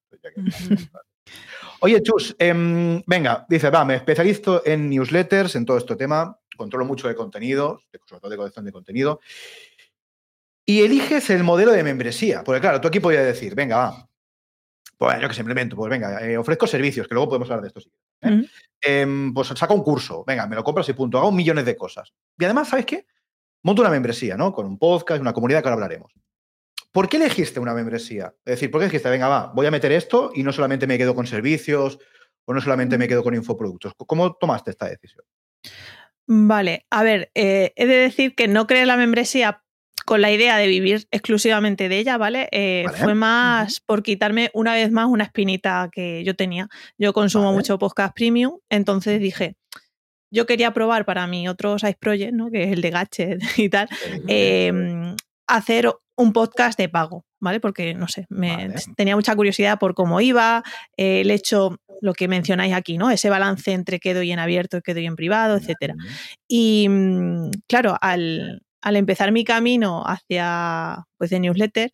Oye, Chus, em, venga, dice, va, me especializo en newsletters, en todo este tema, controlo mucho de contenido, sobre todo de colección de contenido. Y eliges el modelo de membresía. Porque claro, tú aquí podrías decir, venga, va, pues yo que simplemente, pues venga, eh, ofrezco servicios, que luego podemos hablar de esto. Sí, ¿eh? Em, pues saco un curso, venga, me lo compras y punto. Hago millones de cosas. Y además, ¿sabes qué? Monto una membresía, ¿no? Con un podcast, una comunidad que ahora hablaremos. ¿Por qué elegiste una membresía? Es decir, ¿por qué dijiste, venga, va, voy a meter esto y no solamente me quedo con servicios o no solamente me quedo con infoproductos? ¿Cómo tomaste esta decisión? Vale, a ver, eh, he de decir que no creé la membresía con la idea de vivir exclusivamente de ella, ¿vale? Eh, Vale. Fue más por quitarme una vez más una espinita que yo tenía. Yo consumo Vale. mucho podcast premium, entonces dije, yo quería probar para mi otro side project, ¿no? Que es el de Gadget [laughs] y tal, eh, hacer un podcast de pago, ¿vale? Porque, no sé, me, Vale. tenía mucha curiosidad por cómo iba, eh, el hecho, lo que mencionáis aquí, ¿no? Ese balance entre qué doy en abierto y qué doy en privado, etcétera. Y mm, claro, al, al empezar mi camino hacia pues, de newsletter,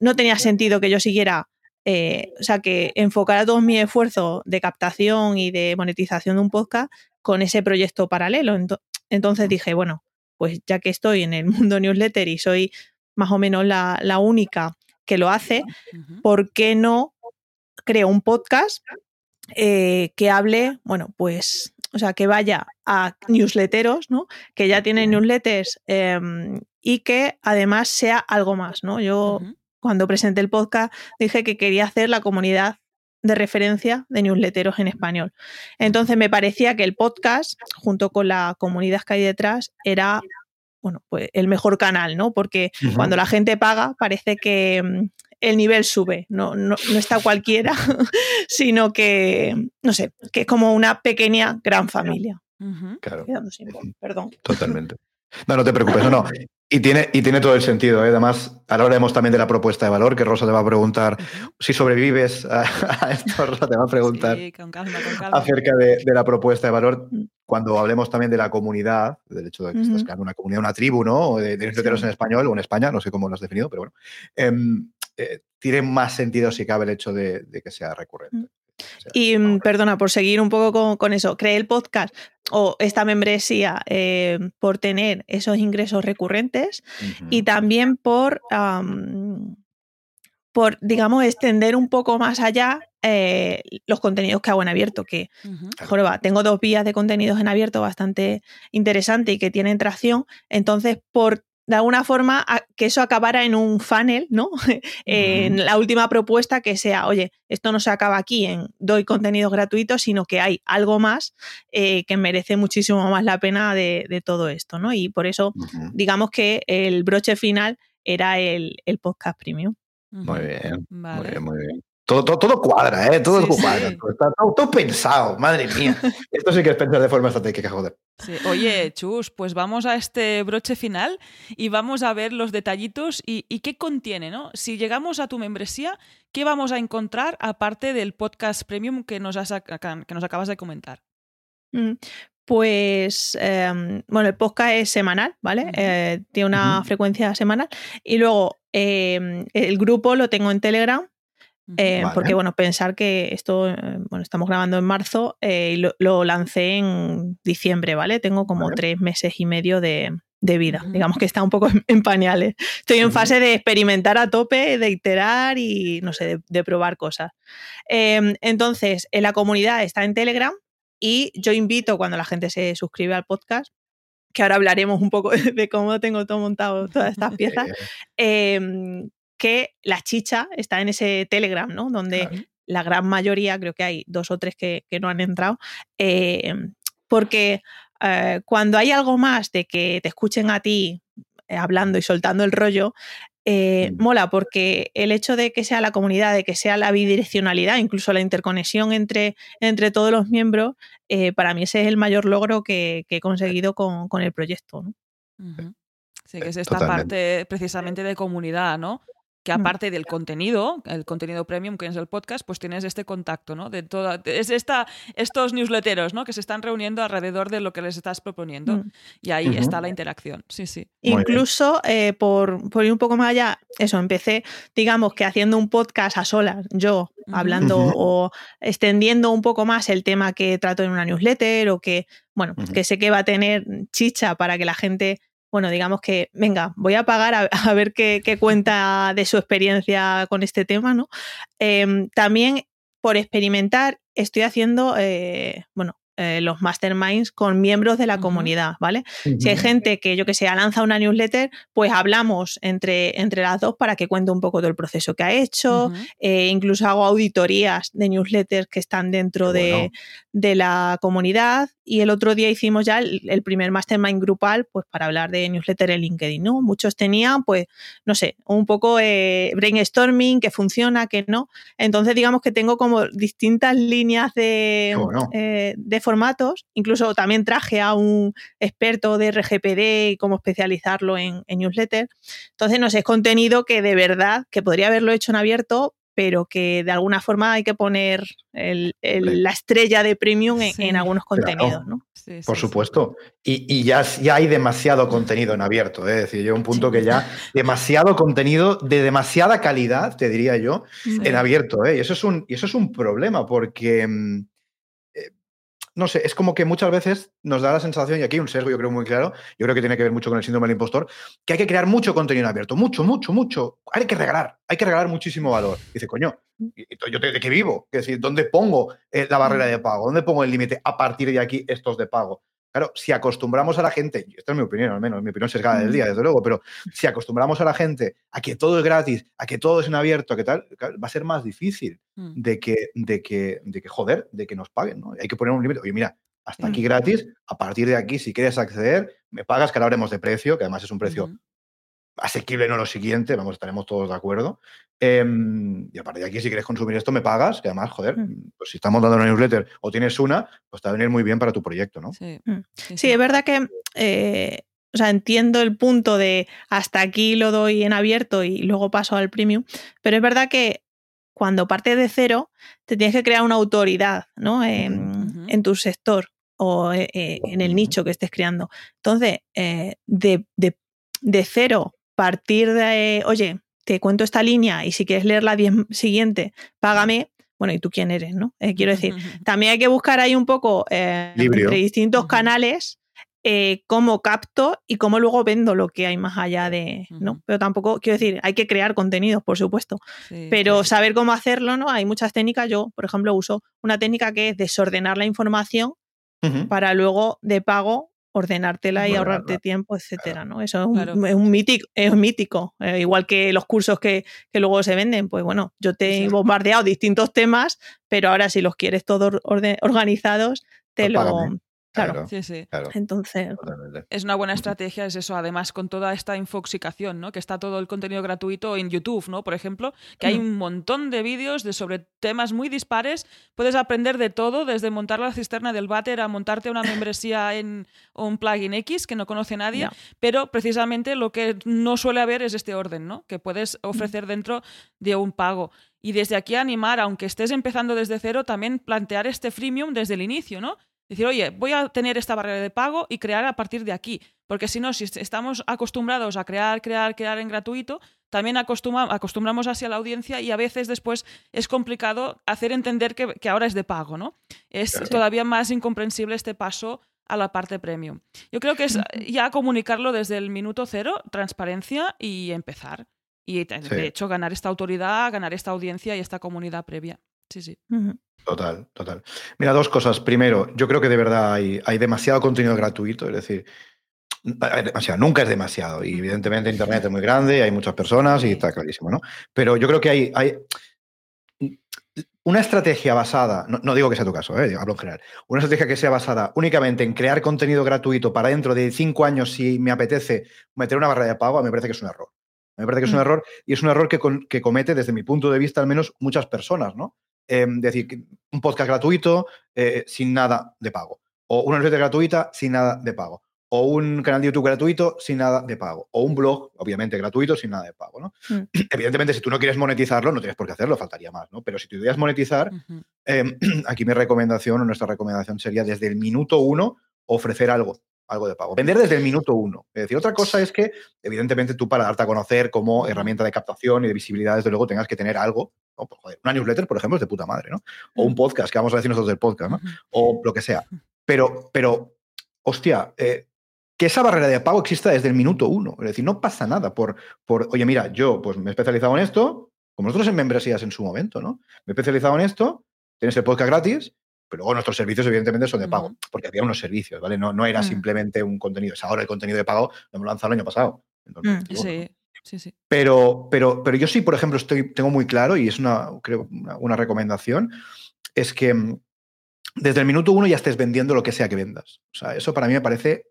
no tenía sentido que yo siguiera, eh, o sea, que enfocara todos mis esfuerzos de captación y de monetización de un podcast con ese proyecto paralelo. Ento- Entonces dije, bueno, pues ya que estoy en el [laughs] mundo newsletter y soy más o menos la, la única que lo hace. ¿por qué no creo un podcast eh, que hable, bueno, pues, o sea, que vaya a newsletteros, ¿no? Que ya tienen newsletters em, y que además sea algo más, ¿no? Yo cuando presenté el podcast dije que quería hacer la comunidad de referencia de newsletteros en español. Entonces me parecía que el podcast, junto con la comunidad que hay detrás, era bueno, pues el mejor canal, ¿no? Porque cuando la gente paga parece que mm, el nivel sube, no, no, no está cualquiera, [laughs] sino que, no sé, que es como una pequeña gran familia. Ujú. Claro. Quedando sin voz, perdón. Totalmente. No, no te preocupes, no, no. Y tiene, y tiene todo el sentido. ¿eh? Además, ahora hablaremos también de la propuesta de valor, que Rosa te va a preguntar si sobrevives a, a esto. Rosa te va a preguntar Sí, con calma, con calma. acerca de, de la propuesta de valor Mm. cuando hablemos también de la comunidad, del hecho de que estás Ujú. creando una comunidad, una tribu, ¿no? O de, de Sí. en español o en España, no sé cómo lo has definido, pero bueno. Em, eh, tiene más sentido si cabe el hecho de, de que sea recurrente. Mm. O sea, Y mm, perdona, por seguir un poco con, con eso, creé el podcast o esta membresía eh, por tener esos ingresos recurrentes y también por, por, digamos, extender un poco más allá eh, los contenidos que hago en abierto, que joder, va, tengo dos vías de contenidos en abierto bastante interesante y que tienen tracción. Entonces, por de alguna forma, a- que eso acabara en un funnel, ¿no? [laughs] en la última propuesta que sea, oye, esto no se acaba aquí en doy contenidos gratuitos, sino que hay algo más eh, que merece muchísimo más la pena de, de todo esto, ¿no? Y por eso, digamos que el broche final era el, el podcast premium. Muy bien, muy Vale. bien, muy bien. Todo, todo, todo cuadra, ¿eh? Todo Sí, cuadra. sí. todo Está todo, todo pensado, madre mía. Esto sí que es pensar de forma estratégica, joder. Sí. Oye, Chus, pues vamos a este broche final y vamos a ver los detallitos y, y qué contiene, ¿no? Si llegamos a tu membresía, ¿qué vamos a encontrar aparte del podcast premium que nos, has que nos acabas de comentar? Mm, Pues, em, bueno, el podcast es semanal, ¿vale? Eh, tiene una frecuencia semanal. Y luego em, el grupo lo tengo en Telegram. Eh, Vale. porque, bueno, pensar que esto, eh, bueno, estamos grabando en marzo eh, y lo, lo lancé en diciembre, ¿vale? Tengo como Vale. tres meses y medio de, de vida. Digamos que está un poco [laughs] en, en pañales. Estoy en fase de experimentar a tope, de iterar y, no sé, de, de probar cosas. Em, entonces, en la comunidad está en Telegram y yo invito cuando la gente se suscribe al podcast, que ahora hablaremos un poco [laughs] de cómo tengo todo montado, todas estas [laughs] piezas, Eh, que la chicha está en ese Telegram, ¿no? Donde Claro. la gran mayoría, creo que hay dos o tres que, que no han entrado, em, porque eh, cuando hay algo más de que te escuchen a ti eh, hablando y soltando el rollo, eh, Mm. mola porque el hecho de que sea la comunidad, de que sea la bidireccionalidad, incluso la interconexión entre, entre todos los miembros, eh, para mí ese es el mayor logro que, que he conseguido con, con el proyecto. ¿no? Sí, que es esta Totalmente. parte precisamente de comunidad, ¿no? Que Mm. aparte del contenido, el contenido premium que es el podcast, pues tienes este contacto, ¿no? De toda, es esta, estos newsletteros, ¿no? Que se están reuniendo alrededor de lo que les estás proponiendo. Mm. Y ahí está la interacción. Sí, sí. Muy. Incluso eh, por, por ir un poco más allá, eso, empecé, digamos que haciendo un podcast a solas, yo hablando o extendiendo un poco más el tema que trato en una newsletter o que, bueno, que sé que va a tener chicha para que la gente, bueno, digamos que, venga, voy a pagar a, ver qué, cuenta de su experiencia con este tema, ¿no? Em, también por experimentar estoy haciendo, eh, bueno, eh, los masterminds con miembros de la comunidad, ¿vale? Si hay gente que, yo que sé, lanza una newsletter, pues hablamos entre, entre las dos para que cuente un poco del proceso que ha hecho, eh, incluso hago auditorías de newsletters que están dentro de, de, la comunidad y el otro día hicimos ya el, primer mastermind grupal, pues para hablar de newsletter en LinkedIn, ¿no? Muchos tenían, pues, no sé, un poco eh, brainstorming, que funciona, que no. Entonces, digamos que tengo como distintas líneas de, de formatos. Incluso también traje a un experto de RGPD y cómo especializarlo en, newsletter. Entonces, no sé, es contenido que de verdad, que podría haberlo hecho en abierto, pero que de alguna forma hay que poner la estrella de premium en, algunos contenidos, ¿no? Por supuesto. Y, ya, ya, hay demasiado contenido en abierto. ¿eh? Es decir, yo un punto que ya demasiado contenido de demasiada calidad, te diría yo, en abierto. ¿eh? Y, eso es un, y eso es un problema porque mm, no sé, es como que muchas veces nos da la sensación, y aquí hay un sesgo yo creo muy claro, yo creo que tiene que ver mucho con el síndrome del impostor, que hay que crear mucho contenido abierto, mucho, mucho, mucho. Hay que regalar, hay que regalar muchísimo valor. dice, coño, ¿yo de qué vivo? Es decir, ¿dónde pongo eh, la barrera de pago? ¿Dónde pongo el límite a partir de aquí estos de pago? Claro, si acostumbramos a la gente, esta es mi opinión al menos, mi opinión sesgada del día, desde luego, pero si acostumbramos a la gente a que todo es gratis, a que todo es en abierto, a que tal, va a ser más difícil mm. de que, de que, de que joder, de que nos paguen, ¿no? Hay que poner un límite. Oye, mira, hasta aquí gratis, a partir de aquí, si quieres acceder, me pagas, que ahora hablemos de precio, que además es un precio asequible, no lo siguiente, vamos, estaremos todos de acuerdo. Em, y a partir de aquí, si quieres consumir esto, me pagas, que además, joder, mm. pues si estamos dando una newsletter o tienes una, pues te va a venir muy bien para tu proyecto, ¿no? Sí, mm. es verdad que, eh, o sea, entiendo el punto de hasta aquí lo doy en abierto y luego paso al premium, pero es verdad que cuando parte de cero, te tienes que crear una autoridad, ¿no? En, en tu sector o eh, eh, en el nicho que estés creando. Entonces, de, de, de cero partir de, oye, te cuento esta línea y si quieres leer la siguiente, págame. Bueno, ¿y tú quién eres? ¿no? Eh, quiero decir, [laughs] también hay que buscar ahí un poco eh, entre distintos canales eh, cómo capto y cómo luego vendo lo que hay más allá de, ¿no? Pero tampoco, quiero decir, hay que crear contenidos, por supuesto, pero saber cómo hacerlo, ¿no? Hay muchas técnicas, yo, por ejemplo, uso una técnica que es desordenar la información para luego de pago ordenártela y ahorrarte tiempo, etcétera, ¿no? Eso es un, mítico, es mítico. Eh, igual que los cursos que, que, luego se venden, pues bueno, yo te he bombardeado distintos temas, pero ahora si los quieres todos organizados, te lo, Claro, sí, sí. Entonces, es una buena estrategia, es eso, además con toda esta infoxicación, ¿no? Que está todo el contenido gratuito en YouTube, ¿no? Por ejemplo, que hay mm. un montón de vídeos de sobre temas muy dispares. Puedes aprender de todo, desde montar la cisterna del váter a montarte una membresía [laughs] en un plugin X que no conoce nadie. Pero precisamente lo que no suele haber es este orden, ¿no? Que puedes mm. ofrecer dentro de un pago. Y desde aquí animar, aunque estés empezando desde cero, también plantear este freemium desde el inicio, ¿no? Decir, oye, voy a tener esta barrera de pago y crear a partir de aquí. Porque si no, si estamos acostumbrados a crear, crear, crear en gratuito, también acostumbramos así a la audiencia y a veces después es complicado hacer entender que, ahora es de pago, ¿no? Es todavía más incomprensible este paso a la parte premium. Yo creo que es ya comunicarlo desde el minuto cero, transparencia y empezar. Y de hecho ganar esta autoridad, ganar esta audiencia y esta comunidad previa. Sí, sí. Total, total. Mira, dos cosas. Primero, yo creo que de verdad hay, hay demasiado contenido gratuito, es decir, o sea, nunca es demasiado. Y evidentemente Internet es muy grande, hay muchas personas y está clarísimo, ¿no? Pero yo creo que hay, hay una estrategia basada, no, digo que sea tu caso, ¿eh? hablo en general, una estrategia que sea basada únicamente en crear contenido gratuito para dentro de cinco años, si me apetece meter una barra de pago, me parece que es un error. Me parece que es un mm. error y es un error que, que comete, desde mi punto de vista, al menos muchas personas, ¿no? Em, decir, un podcast gratuito eh, sin nada de pago. O una newsletter gratuita sin nada de pago. O un canal de YouTube gratuito sin nada de pago. O un blog, obviamente, gratuito sin nada de pago. ¿no? Mm. [clears throat] Evidentemente, si tú no quieres monetizarlo, no tienes por qué hacerlo, faltaría más. ¿no? Pero si tú quieres monetizar, em, [clears throat] aquí mi recomendación o nuestra recomendación sería desde el minuto uno ofrecer algo algo de pago. Vender desde el minuto uno. Es decir, otra cosa es que, evidentemente, tú para darte a conocer como herramienta de captación y de visibilidad, desde luego tengas que tener algo. Pues, una newsletter, por ejemplo, es de puta madre, ¿no? O un podcast, que vamos a decir nosotros del podcast, ¿no? O lo que sea. Pero, pero hostia, eh, que esa barrera de pago exista desde el minuto uno. Es decir, no pasa nada por, por oye, mira, yo pues me he especializado en esto, como nosotros en membresías en su momento, ¿no? Me he especializado en esto, tienes el podcast gratis, pero luego nuestros servicios, evidentemente, son de pago, porque había unos servicios, ¿vale? No, no era Mm. simplemente un contenido. Es ahora el contenido de pago, lo hemos lanzado el año pasado. en 2021, ¿no? Sí, sí, sí. Pero, pero, pero yo sí, por ejemplo, estoy, tengo muy claro, y es una, creo, una, una recomendación, es que mm, desde el minuto uno ya estés vendiendo lo que sea que vendas. O sea, eso para mí me parece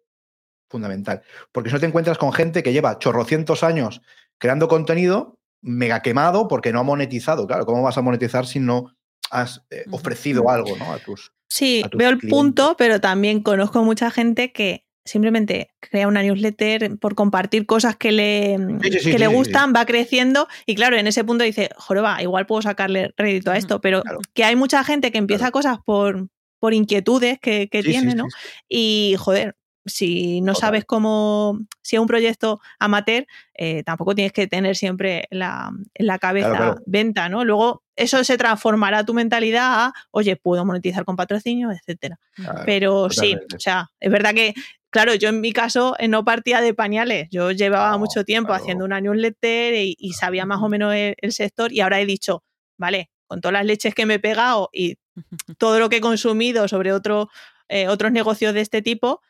fundamental. Porque si no te encuentras con gente que lleva chorrocientos años creando contenido mega quemado porque no ha monetizado. Claro, ¿cómo vas a monetizar si no has eh, ofrecido algo ¿no? a tus... Sí, a tus veo el punto, pero también conozco mucha gente que simplemente crea una newsletter por compartir cosas que le, Sí, sí, sí, que le sí, gustan, va creciendo y claro, en ese punto dice, joroba, igual puedo sacarle rédito a esto, pero claro. que hay mucha gente que empieza cosas por, por inquietudes que, que tiene, ¿no? Y joder, si no sabes cómo, si es un proyecto amateur, eh, tampoco tienes que tener siempre la, en la cabeza claro. venta, ¿no? Luego eso se transformará tu mentalidad a, oye, puedo monetizar con patrocinio, etcétera. Claro, Pero sí, o sea, es verdad que, claro, yo en mi caso eh, no partía de pañales. Yo llevaba No, mucho tiempo haciendo una newsletter y, y sabía más o menos el, el sector y ahora he dicho, vale, con todas las leches que me he pegado y [laughs] todo lo que he consumido sobre otro, eh, otros negocios de este tipo,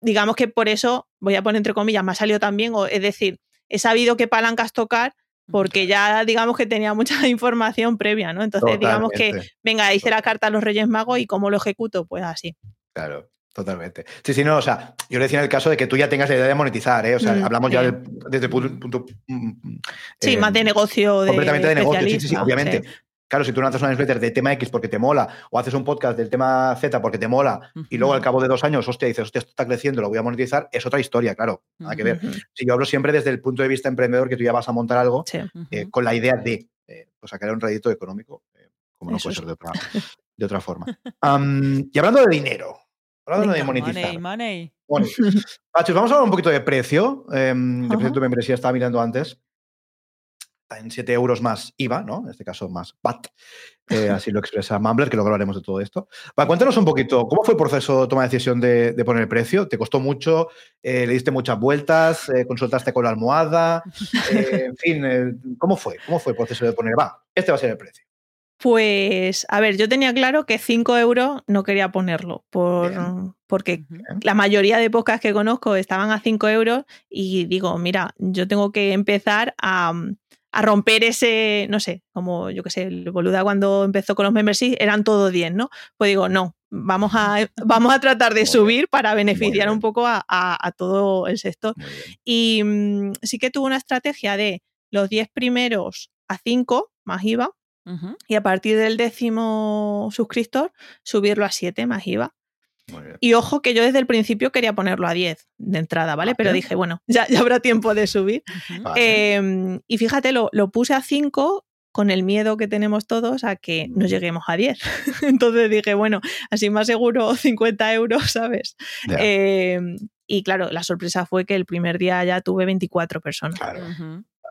digamos que por eso, voy a poner entre comillas, me ha salido también, o, es decir, he sabido qué palancas tocar porque ya digamos que tenía mucha [laughs] información previa, ¿no? Entonces digamos que, venga, hice la carta a los Reyes Magos y cómo lo ejecuto, pues así. Claro, totalmente. Sí, sí, no, o sea, yo le decía en el caso de que tú ya tengas la idea de monetizar, ¿eh? O sea, Mm, hablamos ya del- desde el punto. punto, mm, Sí, eh, más de negocio, de completamente de negocio, sí, sí, obviamente. sí. Claro, si tú lanzas una newsletter de tema X porque te mola, o haces un podcast del tema Z porque te mola, y luego al cabo de dos años, hostia, dices, hostia, esto está creciendo, lo voy a monetizar, es otra historia, claro, nada que ver. Si yo hablo siempre desde el punto de vista emprendedor, que tú ya vas a montar algo sí. eh, con la idea de eh, pues sacar un rédito económico, eh, como no puede ser de otra, [laughs] de otra forma. Y hablando de dinero, hablando de monetizar. Money, money. Bueno, [laughs] Machos, vamos a hablar un poquito de precio. Eh, de precio de tu membresía estaba mirando antes. En 7 euros más IVA, ¿no? En este caso más VAT. Eh, [laughs] así lo expresa Mumbler, que luego hablaremos de todo esto. Va, cuéntanos un poquito, ¿cómo fue el proceso de toma de decisión de, de poner el precio? ¿Te costó mucho? Eh, ¿Le diste muchas vueltas? Eh, ¿Consultaste con la almohada? En fin, ¿cómo fue? ¿Cómo fue el proceso de poner? Va, este va a ser el precio. Pues, a ver, yo tenía claro que 5 euros no quería ponerlo, por, Bien. porque la mayoría de podcasts que conozco estaban a 5 euros y digo, mira, yo tengo que empezar a, a romper ese, no sé, como yo que sé, el boluda cuando empezó con los memberships eran todo 10, ¿no? Pues digo, no, vamos a, [laughs] [laughs] vamos a tratar de Muy bien, subir para beneficiar un poco a, a- a todo el sector. Y mm, sí que tuve una estrategia de los 10 primeros a 5 más IVA y a partir del décimo suscriptor subirlo a 7 más IVA. Y ojo que yo desde el principio quería ponerlo a 10 de entrada, ¿vale? Vale. Pero dije, bueno, [laughs] ya, ya habrá tiempo de subir. Vale. Eh, y fíjate, lo, lo puse a 5 con el miedo que tenemos todos a que no lleguemos a 10. [laughs] Entonces dije, bueno, así más seguro [laughs] 50 euros, ¿sabes? Eh, y claro, la sorpresa fue que el primer día ya tuve 24 personas. claro.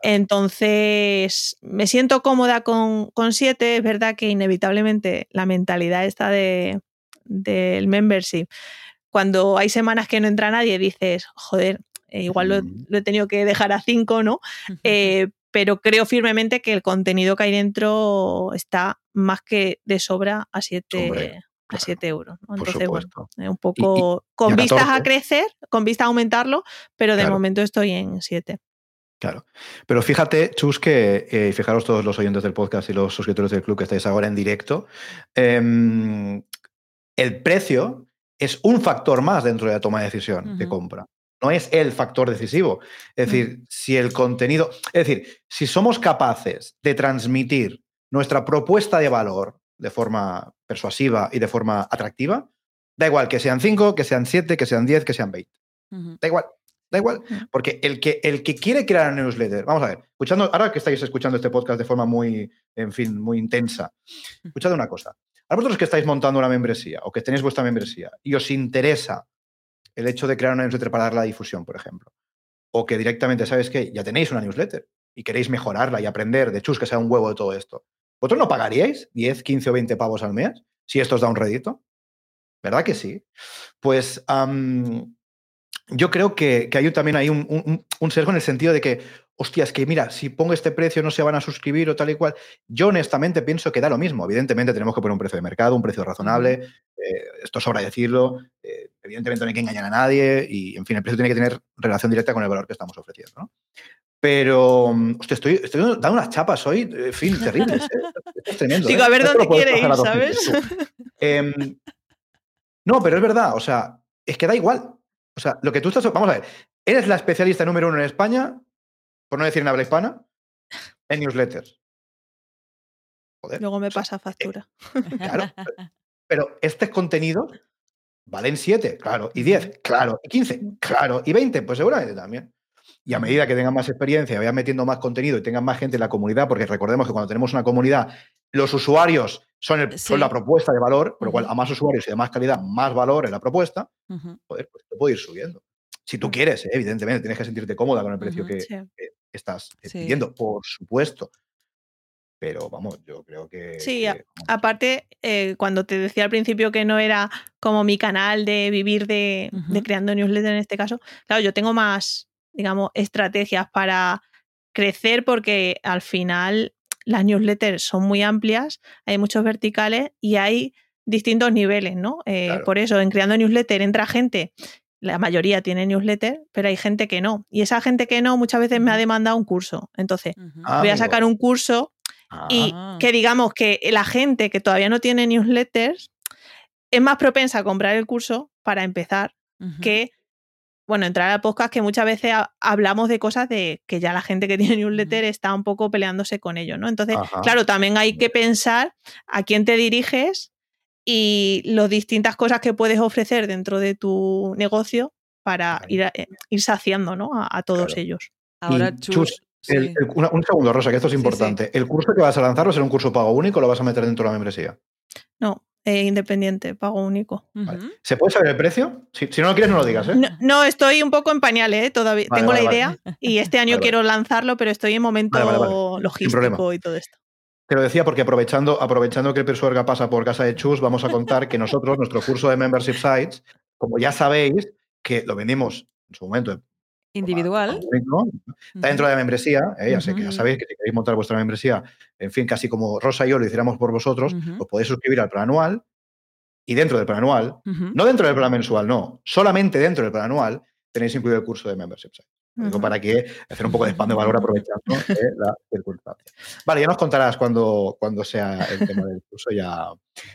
Entonces, me siento cómoda con, con siete. Es verdad que inevitablemente la mentalidad esta de, del membership, cuando hay semanas que no entra nadie, dices, joder, eh, igual lo, lo he tenido que dejar a cinco, ¿no? [laughs] Eh, pero creo firmemente que el contenido que hay dentro está más que de sobra a siete, Hombre, a claro, siete euros. ¿no? Por Entonces, bueno, un poco con a vistas a 14. crecer, con vista a aumentarlo, pero de Claro. momento estoy en siete. Claro. Pero fíjate, Chus, que eh, fijaros todos los oyentes del podcast y los suscriptores del club que estáis ahora en directo, el precio es un factor más dentro de la toma de decisión de compra. No es el factor decisivo. Es decir, si el contenido. Es decir, si somos capaces de transmitir nuestra propuesta de valor de forma persuasiva y de forma atractiva, da igual que sean 5, que sean 7, que sean 10, que sean 20. Ujú. Da igual, da igual. Mm. Porque el que, el que quiere crear una newsletter, vamos a ver, escuchando, ahora que estáis escuchando este podcast de forma muy, en fin, muy intensa, escuchad una cosa. A vosotros que estáis montando una membresía o que tenéis vuestra membresía y os interesa el hecho de crear una newsletter para dar la difusión, por ejemplo, o que directamente, ¿sabes qué? Ya tenéis una newsletter y queréis mejorarla y aprender de chus que sea un huevo de todo esto. ¿Vosotros no pagaríais 10, 15 o 20 pavos al mes si esto os da un rédito? ¿Verdad que sí? Pues yo creo que, que hay también hay un, un, un, sesgo en el sentido de que, hostia, es que mira, si pongo este precio no se van a suscribir o tal y cual. Yo honestamente pienso que da lo mismo. Evidentemente tenemos que poner un precio de mercado, un precio razonable. Eh, esto sobra decirlo. Eh, evidentemente no hay que engañar a nadie y, en fin, el precio tiene que tener relación directa con el valor que estamos ofreciendo. ¿no? Pero, hostia, estoy, estoy dando unas chapas hoy, en fin, terribles. ¿eh? Es tremendo. Digo, ¿eh? a ver dónde quiere ir, ¿sabes? Em, no, pero es verdad, o sea, es que da igual. O sea, lo que tú estás. Vamos a ver, eres la especialista número uno en España, por no decir en habla hispana, en newsletters. Joder. Luego me o sea, pasa factura. [laughs] Claro. [laughs] Pero este contenido valen 7, claro, y 10, claro, y 15, claro, y 20, pues seguramente también. Y a medida que tengan más experiencia, vayan metiendo más contenido y tengan más gente en la comunidad, porque recordemos que cuando tenemos una comunidad, los usuarios son, el- son la propuesta de valor, por lo cual a más usuarios y de más calidad, más valor en la propuesta, Ujú. joder, pues te puede ir subiendo. Si tú quieres, ¿eh? evidentemente, tienes que sentirte cómoda con el precio que, Sí. que estás eh, Sí. pidiendo, por supuesto. Pero vamos, yo creo que. Sí, que, Aparte, eh, cuando te decía al principio que no era como mi canal de vivir de, creando newsletter en este caso, claro, yo tengo más, digamos, estrategias para crecer porque al final las newsletters son muy amplias, hay muchos verticales y hay distintos niveles, ¿no? Eh, Claro. Por eso, en creando newsletter entra gente, la mayoría tiene newsletter, pero hay gente que no. Y esa gente que no muchas veces me ha demandado un curso. Entonces, voy a sacar un curso y Ah. que digamos que la gente que todavía no tiene newsletters es más propensa a comprar el curso para empezar que, bueno, entrar al podcast que muchas veces ha- hablamos de cosas de que ya la gente que tiene newsletter está un poco peleándose con ello, ¿no? Entonces, Ajá. claro, también hay que pensar a quién te diriges y las distintas cosas que puedes ofrecer dentro de tu negocio para ir, a- eh, ir saciando ¿no? a, a todos Claro. ellos. Ahora, Chus, Chus, El- sí. el- una- un segundo, Rosa, que esto es Sí, sí. importante. ¿El curso que vas a lanzar va a ser un curso pago único o lo vas a meter dentro de la membresía? No, eh, independiente, pago único. Vale. ¿Se puede saber el precio? Si, si no lo quieres, no lo digas, ¿eh? No, no, estoy un poco en pañales, ¿eh? todavía Vale, tengo vale, la vale. idea y este [laughs] año Vale, vale. quiero lanzarlo, pero estoy en momento Vale, vale, vale. problema. logístico y todo esto. Te lo decía porque aprovechando, aprovechando que el Persuerga pasa por casa de Chus, vamos a contar que nosotros, [laughs] nuestro curso de Membership Sites, como ya sabéis, que lo vendimos en su momento Individual. está dentro de la membresía, ¿eh? ya sé que ya sabéis que si queréis montar vuestra membresía, en fin, casi como Rosa y yo lo hiciéramos por vosotros, os podéis suscribir al plan anual y dentro del plan anual, no dentro del plan mensual, no, solamente dentro del plan anual tenéis incluido el curso de Membership Sites. Digo para que hacer un poco de spam de valor aprovechando eh, la circunstancia. Vale, ya nos contarás cuando, cuando sea el tema del curso, ya,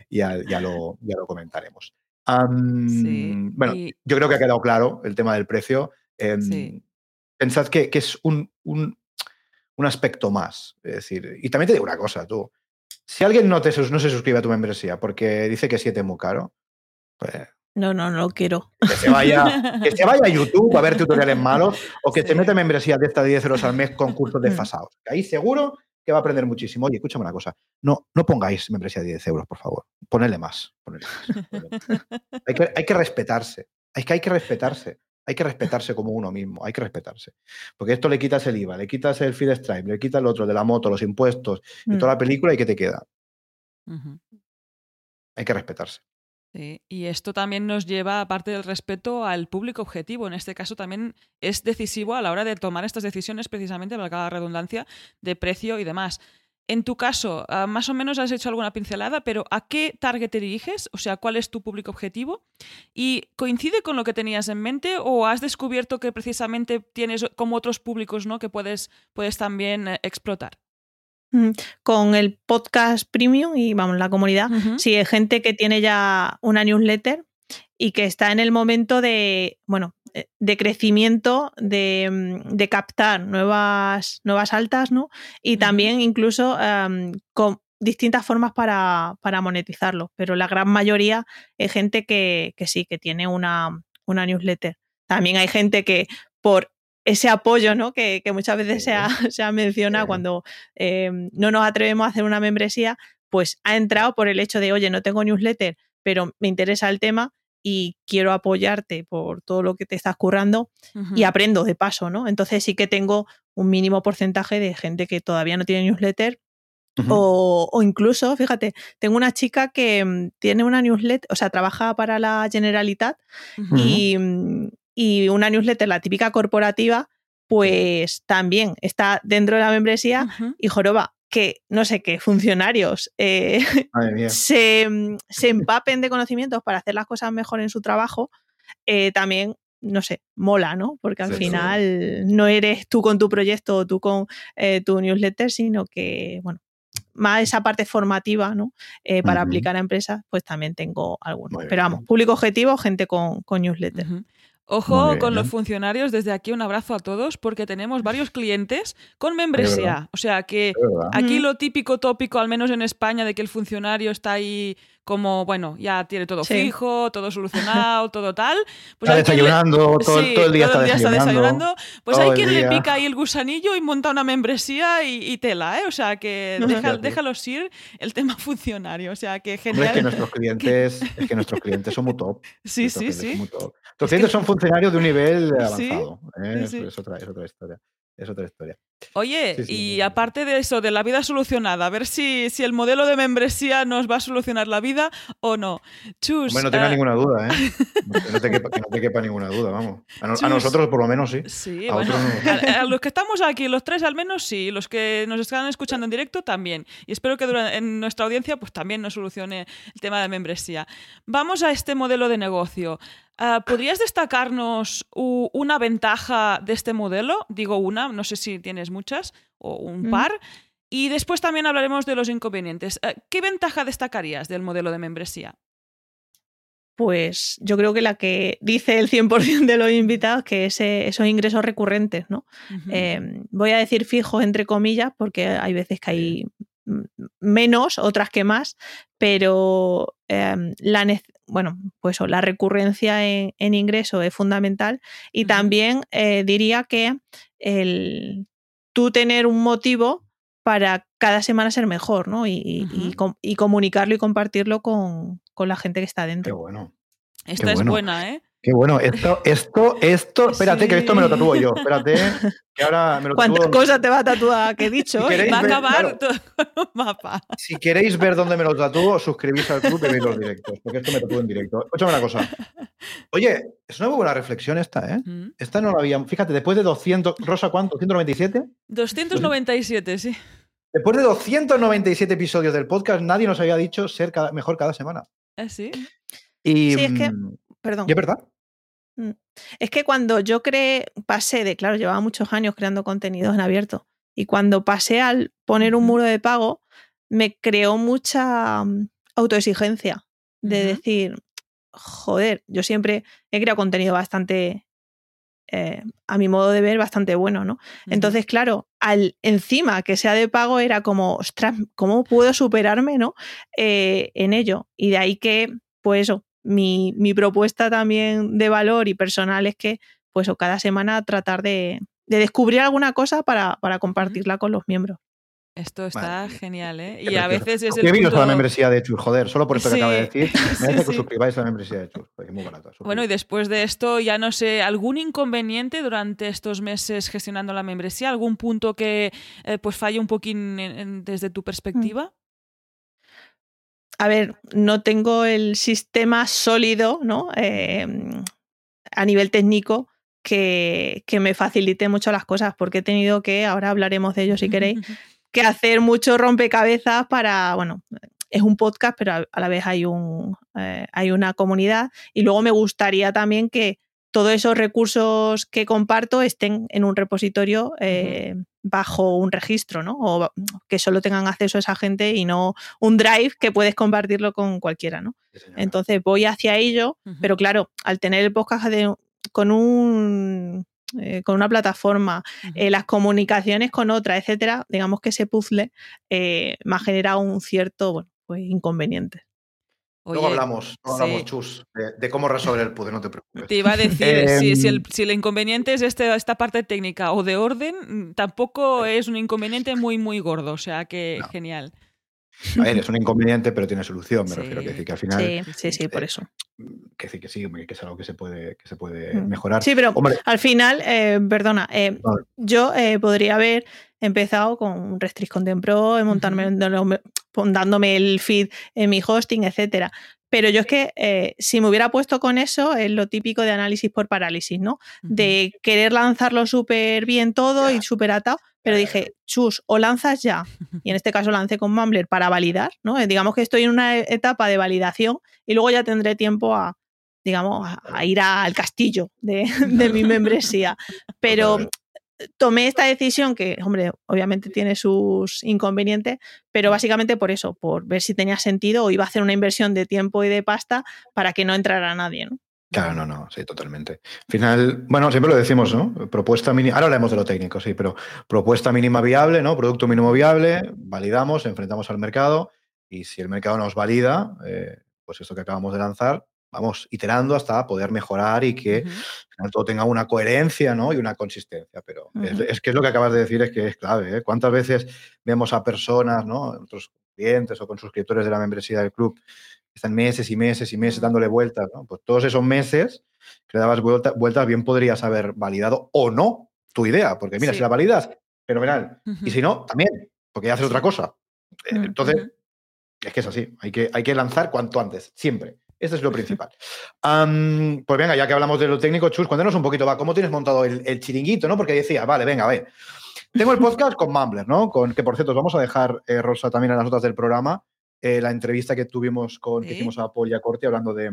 ya, ya, lo, ya lo comentaremos. Sí, Bueno, y- yo creo que ha quedado claro el tema del precio. Em, Sí. Pensad que, que es un, un, un aspecto más. Es decir, y también te digo una cosa, tú. Si alguien no, te, no se suscribe a tu membresía porque dice que 7 es muy caro, pues No, no, no quiero. que se vaya, que se vaya a YouTube a ver tutoriales [laughs] malos o que Sí. te mete membresía de esta de 10 euros al mes con cursos Mm. desfasados. Ahí seguro que va a aprender muchísimo. Oye, escúchame una cosa. No, no pongáis membresía de 10 euros, por favor. Ponedle más. ponedle más, [laughs] ponedle más. Hay, que, hay que respetarse. Hay que, hay que respetarse. Hay que respetarse como uno mismo. Hay que respetarse. Porque esto le quitas el IVA, le quitas el feed Stripe, le quitas el otro de la moto, los impuestos y Mm. toda la película y ¿qué te queda? Hay que respetarse. Sí, y esto también nos lleva, aparte del respeto, al público objetivo. En este caso también es decisivo a la hora de tomar estas decisiones, precisamente, valga la redundancia, de precio y demás. En tu caso, ah, más o menos has hecho alguna pincelada, pero ¿a qué target te diriges? O sea, ¿cuál es tu público objetivo? ¿Y coincide con lo que tenías en mente o has descubierto que precisamente tienes como otros públicos ¿no? que puedes, puedes también eh, explotar? Con el podcast premium y vamos, la comunidad, si hay gente que tiene ya una newsletter y que está en el momento de, bueno, eh, de crecimiento, de, mm, de captar nuevas, nuevas altas, ¿no? Y también incluso em, con distintas formas para, para monetizarlo, pero la gran mayoría es gente que, que sí, que tiene una, una newsletter. También hay gente que por ese apoyo ¿no? que, que muchas veces se, ha, [laughs] se ha mencionado cuando eh, no nos atrevemos a hacer una membresía, pues ha entrado por el hecho de, oye, no tengo newsletter, pero me interesa el tema y quiero apoyarte por todo lo que te estás currando y aprendo de paso, ¿no? Entonces sí que tengo un mínimo porcentaje de gente que todavía no tiene newsletter o, o incluso, fíjate, tengo una chica que mm, tiene una newsletter, o sea, trabaja para la Generalitat y, mm, y una newsletter, la típica corporativa, pues también está dentro de la membresía y joroba que no sé qué funcionarios eh, [laughs] se, se empapen de conocimientos para hacer las cosas mejor en su trabajo, eh, también, no sé, mola, ¿no? Porque al Sí, sí. final no eres tú con tu proyecto o tú con eh, tu newsletter, sino que, bueno, más esa parte formativa, ¿no? Eh, para aplicar a empresas, pues también tengo algunos. Pero vamos, público objetivo, gente con, con newsletter. Ojo con los funcionarios, desde aquí un abrazo a todos, porque tenemos varios clientes con membresía. O sea que aquí Ujú. lo típico tópico, al menos en España, de que el funcionario está ahí como, bueno, ya tiene todo Sí. fijo, todo solucionado, todo tal. Pues Está quien le- desayunando, todo, Sí, todo el día está desayunando. desayunando. Pues todo hay el quien le día. pica ahí el gusanillo y monta una membresía y, y tela, ¿eh? O sea que deja- déjalos ir el tema [laughs] funcionario. O sea que Hombre, genial. es que nuestros clientes, es que nuestros clientes son muy top. [laughs] Sí, Nuestros sí, sí. Los clientes son funcionarios de un nivel [laughs] Sí, avanzado. ¿eh? sí, Es- sí. Es, otra, es otra historia. Es otra historia. Oye, Sí, sí, y sí, aparte de eso, de la vida solucionada, a ver si, si el modelo de membresía nos va a solucionar la vida o no. Chus, Hombre, no tenga eh, ninguna duda, ¿eh? [laughs] Que no te quepa, que no te quepa ninguna duda, vamos. A, no- a Chus. nosotros, por lo menos, sí. Sí, A bueno, otros no. a, a los que estamos aquí, los tres al menos sí, los que nos están escuchando en directo también. Y espero que en nuestra audiencia pues también nos solucione el tema de membresía. Vamos a este modelo de negocio. Ah, ¿Podrías destacarnos una ventaja de este modelo? Digo una, no sé si tienes muchas o un Mm. par. Y después también hablaremos de los inconvenientes. Ah, ¿Qué ventaja destacarías del modelo de membresía? Pues yo creo que la que dice el 100% de los invitados, que es eh, esos ingresos recurrentes, ¿no? Eh, voy a decir fijos entre comillas, porque hay veces que hay menos, otras que más, pero eh, la, bueno, pues la recurrencia en, en ingreso es fundamental y también eh, diría que el tú tener un motivo para cada semana ser mejor, ¿no? Y, y- y Ujú. com- y comunicarlo y compartirlo con, con la gente que está Qué dentro. bueno. Esta es bueno. buena, ¿eh? Qué bueno. Esto, esto, esto. [laughs] Espérate, que esto me lo Sí. tatúo yo. Espérate, que ahora me lo ¿Cuántas cosas te va a tatuar que he dicho? Si hoy? queréis Va a ver, acabar claro. todo un mapa. Si queréis ver dónde me lo tatúo, suscribís al club y veis los directos, porque esto me tatúo en directo. Escúchame una cosa. Oye, es una muy buena reflexión esta, ¿eh? Mm. Esta no la habíamos. Fíjate, después de 200. ¿Rosa cuánto? ¿197? 297, sí. Después de 297 episodios del podcast, nadie nos había dicho ser cada- mejor cada semana. ¿Ah, sí? Y, Sí, es que- mm, Perdón. y es verdad. Es que cuando yo creé, pasé de, claro, llevaba muchos años creando contenidos en abierto. Y cuando pasé al poner un muro de pago, me creó mucha mm, autoexigencia. De decir, joder, yo siempre he creado contenido bastante, eh, a mi modo de ver, bastante bueno, ¿no? Entonces, claro, al encima que sea de pago era como, ostras, ¿cómo puedo superarme, no? Eh, en ello. Y de ahí que, pues eso, mi, mi propuesta también de valor y personal es que, pues o cada semana tratar de, de descubrir alguna cosa para, para compartirla con los miembros. Esto está genial, ¿eh? Y a veces es el Suscribiros a la punto... membresía de Chus, joder, solo por esto que Sí, acaba de decir. [laughs] sí, Merece que os sí. suscribáis a la membresía de porque es muy barata. Bueno, y después de esto, ya no sé, ¿algún inconveniente durante estos meses gestionando la membresía? ¿Algún punto que eh, pues falle un poquín en- en- desde tu perspectiva? A ver, no tengo el sistema sólido, ¿no? Eh, a nivel técnico que, que me facilite mucho las cosas, porque he tenido que, ahora hablaremos de ello si queréis, [laughs] que hacer mucho rompecabezas para, bueno, es un podcast, pero a, a la vez hay, un, eh, hay una comunidad y luego me gustaría también que todos esos recursos que comparto estén en un repositorio eh, bajo un registro, ¿no? O que solo tengan acceso a esa gente y no un drive que puedes compartirlo con cualquiera, ¿no? Sí. Entonces voy hacia ello, pero claro, al tener el podcast de- con un eh, con una plataforma, eh, las comunicaciones con otra, etcétera, digamos que ese puzzle eh, me ha generado un cierto, bueno, pues inconveniente. Luego hablamos, luego hablamos. Chus, de, de cómo resolver el puzzle, no te preocupes. Te iba a decir, si, si el, Em, si el inconveniente es este, esta parte técnica o de orden, mm, tampoco es un inconveniente muy, muy gordo. O sea que No. genial. A ver, es un inconveniente, pero tiene solución, me Sí. refiero. Que decir que al final, Sí, sí, sí, por eh, eso. que decir que sí, que es algo que se puede, que se puede Mm. mejorar. Sí, pero Hombre, al final, eh, perdona, eh, Vale. yo podría haber empezado con un Restrict Content Pro, montarme, dándome el feed en mi hosting, etcétera. Pero yo es que eh, si me hubiera puesto con eso, es lo típico de análisis por parálisis, ¿no? De querer lanzarlo súper bien todo y súper atado, pero dije, chus, o lanzas ya, [laughs] y en este caso lancé con Mumbler para validar, ¿no? Eh, digamos que estoy en una etapa de validación y luego ya tendré tiempo a, digamos, a, ir al castillo de, [laughs] de mi membresía. Pero tomé esta decisión que, hombre, obviamente tiene sus inconvenientes, pero básicamente por eso, por ver si tenía sentido o iba a hacer una inversión de tiempo y de pasta para que no entrara nadie, ¿no? Claro, no, no, sí, totalmente. Al final, bueno, siempre lo decimos, ¿no? Propuesta mínima, ahora hablamos de lo técnico, sí, pero propuesta mínima viable, ¿no? Producto mínimo viable, validamos, enfrentamos al mercado y si el mercado nos valida, eh, pues esto que acabamos de lanzar, vamos iterando hasta poder mejorar y que todo tenga una coherencia ¿no? y una consistencia. Pero es, que es lo que acabas de decir, es que es clave. ¿eh? ¿Cuántas veces vemos a personas, ¿no? otros clientes o con suscriptores de la membresía del club, que están meses y meses y meses dándole vueltas? ¿no? Pues todos esos meses que le dabas vueltas, bien podrías haber validado o no tu idea, porque mira, si la validas, fenomenal. Y si no, también, porque ya haces otra cosa. Entonces, es que es así, hay que, hay que lanzar cuanto antes, siempre. Eso es lo principal. pues venga, ya que hablamos de lo técnico, Chus, cuéntanos un poquito, va, ¿cómo tienes montado el, chiringuito, no? Porque decía, vale, venga, a ver. Tengo el podcast con Mumbler, ¿no? Con, que por cierto, vamos a dejar, eh, Rosa, también en las notas del programa, eh, la entrevista que tuvimos con, que hicimos a Paul y a Corti hablando de,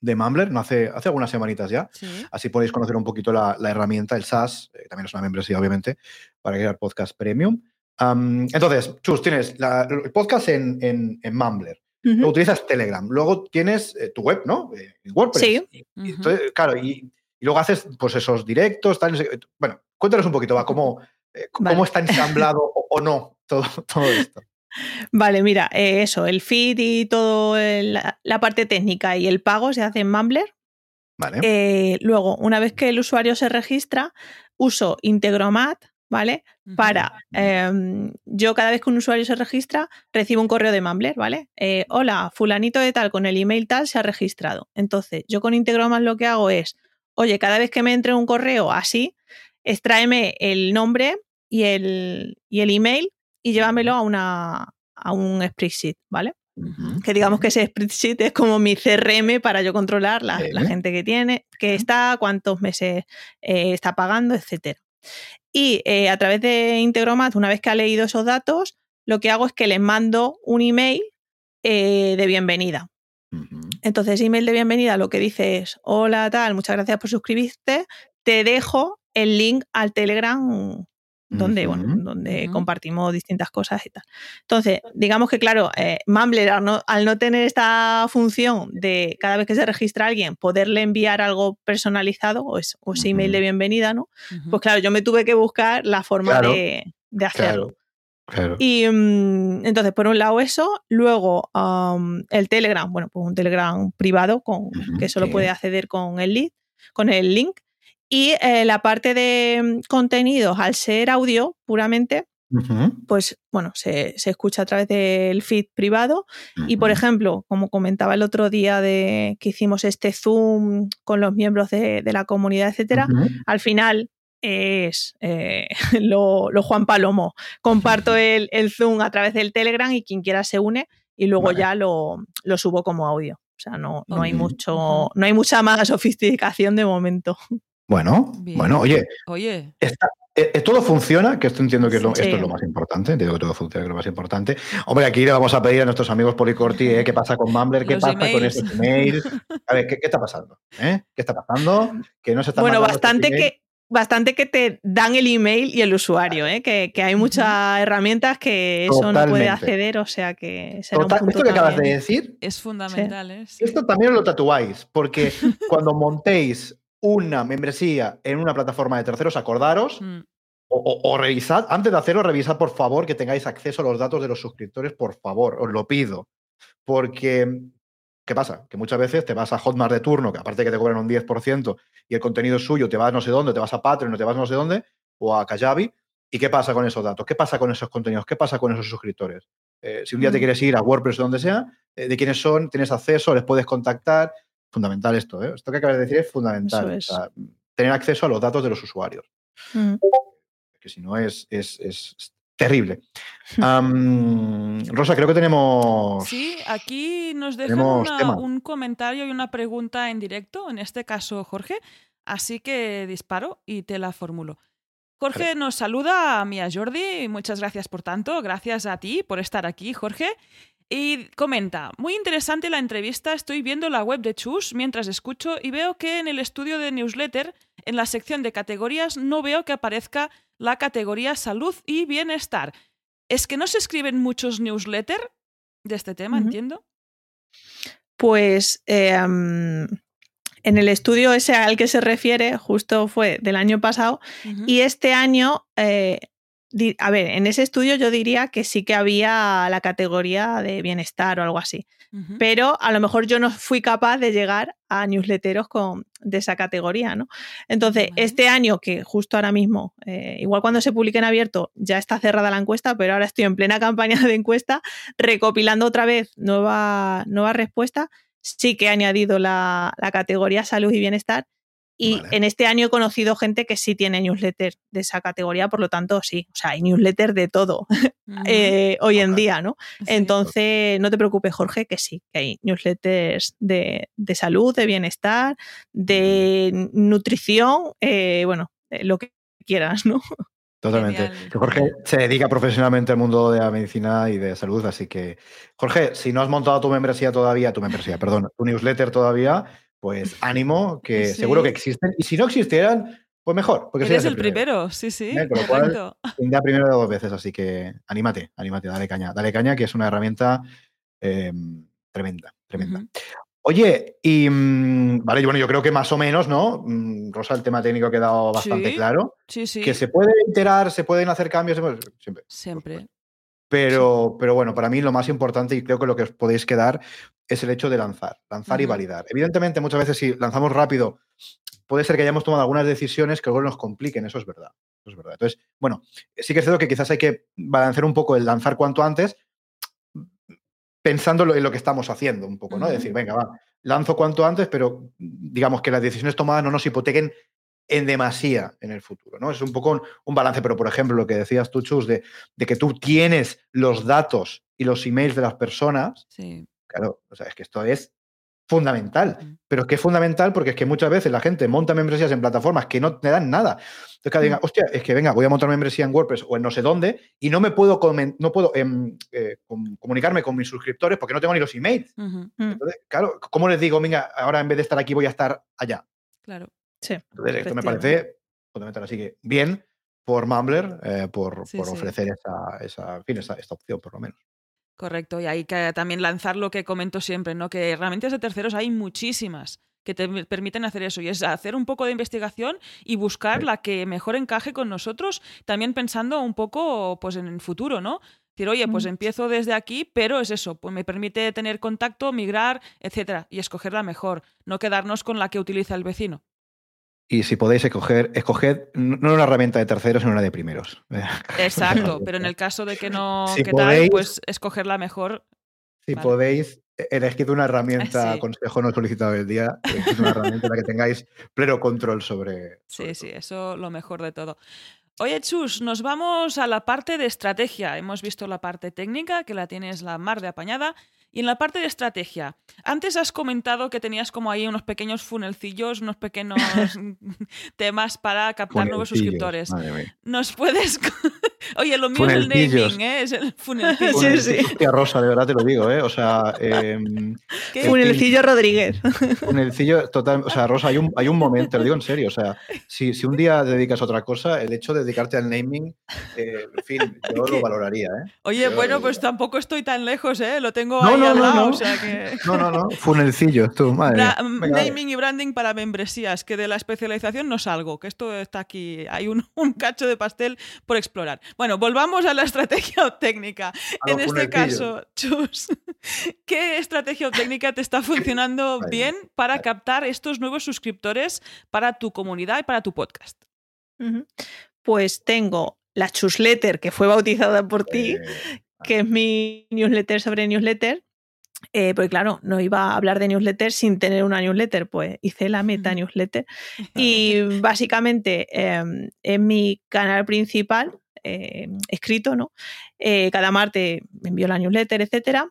de Mumbler, no hace, hace algunas semanitas ya. Así podéis conocer un poquito la, herramienta, el SaaS, eh, también es una membresía, obviamente, para crear podcast premium. entonces, Chus, tienes el podcast en, en, en Mumbler utilizas Telegram. Luego tienes eh, tu web, ¿no? Eh, WordPress. Sí. claro, y, luego haces pues esos directos, Bueno, cuéntanos un poquito, va, cómo, eh, cómo está [laughs] ensamblado o, no todo, todo esto. Vale, mira, eso, el feed y todo la, parte técnica y el pago se hace en Mumbler. Vale. luego, una vez que el usuario se registra, uso Integromat ¿vale? Para, em, yo cada vez que un usuario se registra, recibo un correo de Mumbler, ¿vale? Eh, hola, fulanito de tal, con el email tal, se ha registrado. Entonces, yo con Integromat lo que hago es, oye, cada vez que me entre un correo así, extráeme el nombre y el, y el email y llévamelo a, una, a un spreadsheet, ¿vale? Que digamos que ese spreadsheet es como mi CRM para yo controlar la, gente que tiene, que está, cuántos meses eh, está pagando, etcétera. Y eh, a través de Integromat, una vez que ha leído esos datos, lo que hago es que les mando un email eh, de bienvenida. Entonces, email de bienvenida lo que dice es, hola tal, muchas gracias por suscribirte, te dejo el link al Telegram donde, bueno, donde compartimos distintas cosas y tal. Entonces, digamos que, claro, eh, Mumbler, al no, tener esta función de cada vez que se registra alguien, poderle enviar algo personalizado o, ese email de bienvenida, ¿no? Pues claro, yo me tuve que buscar la forma de, hacerlo. Claro. Y mm, entonces, por un lado eso, luego el Telegram, bueno, pues un Telegram privado con, que solo puede acceder con el lead, con el link. Y eh, la parte de mm, contenidos, al ser audio puramente, pues bueno, se, escucha a través del feed privado. Y por ejemplo, como comentaba el otro día de que hicimos este Zoom con los miembros de, la comunidad, etcétera, al final es eh, [laughs] lo, Juan Palomo. Comparto [laughs] el, Zoom a través del Telegram y quien quiera se une y luego ya lo, lo, subo como audio. O sea, no, no hay mucho, no hay mucha más [laughs] sofisticación de momento. Bueno, bueno, oye. Oye. Eh, eh, todo funciona, que esto entiendo que esto es lo más importante, entiendo que todo funciona, que es lo más importante. Hombre, aquí le vamos a pedir a nuestros amigos Policorti eh, qué pasa con Mumbler, qué pasa con esos emails. A ver, ¿qué, está pasando? ¿Qué está pasando? Que no se está Bueno, bastante que, bastante que te dan el email y el usuario, ¿eh? que, hay muchas herramientas que eso no puede acceder, o sea que esto que acabas de decir es fundamental. ¿eh? Esto también lo tatuáis, porque [laughs] cuando montéis una membresía en una plataforma de terceros, acordaros mm. o, revisad, antes de hacerlo, revisad por favor que tengáis acceso a los datos de los suscriptores, por favor, os lo pido. Porque, ¿qué pasa? Que muchas veces te vas a Hotmart de turno, que aparte que te cobran un 10% y el contenido es suyo, te vas no sé dónde, te vas a Patreon, te vas no sé dónde, o a Kajabi. ¿Y qué pasa con esos datos? ¿Qué pasa con esos contenidos? ¿Qué pasa con esos suscriptores? Eh, si un día te mm. quieres ir a WordPress o donde sea, eh, de quiénes son, tienes acceso, les puedes contactar, fundamental esto, ¿eh? Esto que acabas de decir es fundamental. tener acceso a los datos de los usuarios. Que si no es, es, terrible. [laughs] Am, Rosa, creo que tenemos. Sí, aquí nos dejan una- un comentario y una pregunta en directo, en este caso Jorge, así que disparo y te la formulo. Jorge nos saluda a Mía Jordi, muchas gracias por tanto, gracias a ti por estar aquí, Jorge. Y comenta, muy interesante la entrevista, estoy viendo la web de Chus mientras escucho y veo que en el estudio de newsletter, en la sección de categorías, no veo que aparezca la categoría salud y bienestar. ¿Es que no se escriben muchos newsletters de este tema, entiendo? Pues eh, en el estudio ese al que se refiere, justo fue del año pasado, y este año, eh, a ver, en ese estudio yo diría que sí que había la categoría de bienestar o algo así, pero a lo mejor yo no fui capaz de llegar a newsletteros con, de esa categoría, ¿no? Entonces, Vale. este año, que justo ahora mismo, eh, igual cuando se publique en abierto, ya está cerrada la encuesta, pero ahora estoy en plena [laughs] campaña de encuesta, recopilando otra vez nueva, nueva respuesta, sí que he añadido la, la categoría salud y bienestar. Y Vale. en este año he conocido gente que sí tiene newsletter de esa categoría, por lo tanto, sí, o sea, hay newsletter de todo [laughs] eh, hoy en día, ¿no? Sí. Entonces, no te preocupes, Jorge, que sí, que hay newsletters de, de salud, de bienestar, de nutrición, eh, bueno, eh, lo que quieras, ¿no? Totalmente. Genial. Jorge se dedica profesionalmente al mundo de la medicina y de salud, así que, Jorge, si no has montado tu membresía todavía, tu membresía, perdón, tu newsletter todavía, pues ánimo, que Sí. seguro que existen. Y si no existieran, pues mejor, porque Eres el primero, sí, sí, Eh, con lo cual- primero de dos veces, así que anímate, anímate, dale caña. Dale caña, que es una herramienta eh, tremenda, tremenda. Oye, y mm, vale, bueno, yo creo que más o menos, ¿no? Mm, Rosa, el tema técnico ha quedado bastante Sí. claro. Sí, sí, Que se puede iterar, se pueden hacer cambios, siempre. siempre. Pero, pero bueno, para mí lo más importante y creo que lo que os podéis quedar es el hecho de lanzar, lanzar y validar. Evidentemente, muchas veces si lanzamos rápido, puede ser que hayamos tomado algunas decisiones que luego nos compliquen, eso es verdad. Eso es verdad. Entonces, bueno, sí que es cierto que quizás hay que balancear un poco el lanzar cuanto antes, pensando en lo que estamos haciendo un poco, ¿no? Ujú. Decir, venga, va, lanzo cuanto antes, pero digamos que las decisiones tomadas no nos hipotequen en demasía en el futuro, ¿no? Es un poco un, un balance, pero por ejemplo, lo que decías tú, Chus, de, de que tú tienes los datos y los emails de las personas, Sí. claro, o sea, es que esto es fundamental, Mm. pero es que es fundamental porque es que muchas veces la gente monta membresías en plataformas que no te dan nada. Entonces, cada diga, Mm. hostia, es que venga, voy a montar membresía en WordPress o en no sé dónde y no me puedo, no puedo em, eh, com- comunicarme con mis suscriptores porque no tengo ni los emails. Mm, Entonces, claro, ¿cómo les digo, venga, ahora en vez de estar aquí voy a estar allá? Claro. Sí. Entonces, esto me parece fundamental. Así que bien por Mumbler, eh, por, Sí, por sí. ofrecer esa, esa, en fin, esa- esta opción, por lo menos. Correcto, y hay que también lanzar lo que comento siempre, ¿no? Que herramientas de terceros hay muchísimas que te permiten hacer eso, y es hacer un poco de investigación y buscar Sí. la que mejor encaje con nosotros, también pensando un poco pues en el futuro, ¿no? Decir, oye, pues Mm. empiezo desde aquí, pero es eso, pues me permite tener contacto, migrar, etcétera, y escoger la mejor, no quedarnos con la que utiliza el vecino. Y si podéis escoger, escoged no una herramienta de terceros, sino una de primeros. [laughs] Exacto, pero en el caso de que no, Si que tal, podéis- pues escoger la mejor. Si Vale. podéis, elegid una herramienta, Sí. consejo no solicitado del día, elegid una herramienta en la que tengáis pleno control sobre. sobre Sí, sí, eso lo mejor de todo. Oye, Chus, nos vamos a la parte de estrategia. Hemos visto la parte técnica, que la tienes la mar de apañada, y en la parte de estrategia. Antes has comentado que tenías como ahí unos pequeños funelcillos, unos pequeños [laughs] temas para captar nuevos suscriptores. madre mía. ¿Nos puedes...? [laughs] Oye, lo mío es el naming, ¿eh? Es el [laughs] funelcillo. Sí, sí. Hostia, Rosa, de verdad te lo digo, ¿eh? O sea, em, ¿Qué? Funelcillo Rodríguez. Funelcillo, total, o sea, Rosa, hay un, hay un momento, te lo digo en serio, o sea, si, si un día te dedicas a otra cosa, el hecho de dedicarte al naming, eh, en fin, yo ¿Qué? lo valoraría, ¿eh? Oye, Yo- bueno, pues tampoco estoy tan lejos, ¿eh? Lo tengo No, ahí no, no, lado, no. o sea que... No, no, no, funelcillo, tú, [laughs] madre. Bra- naming y branding para membresías, que de la especialización no salgo, que esto está aquí, hay un, [laughs] un cacho de pastel por explorar. Bueno, volvamos a la estrategia o [laughs] técnica. A En este caso, Chus, ¿qué estrategia o técnica te está funcionando Vale, bien para vale. captar estos nuevos suscriptores para tu comunidad y para tu podcast? Pues tengo la chusletter que fue bautizada por ti, Eh, que es mi newsletter sobre newsletter. Eh, porque claro, no iba a hablar de newsletter sin tener una newsletter, pues hice la meta newsletter. Y básicamente eh, en mi canal principal eh, escrito, ¿no? Eh, cada martes envío la newsletter, etcétera.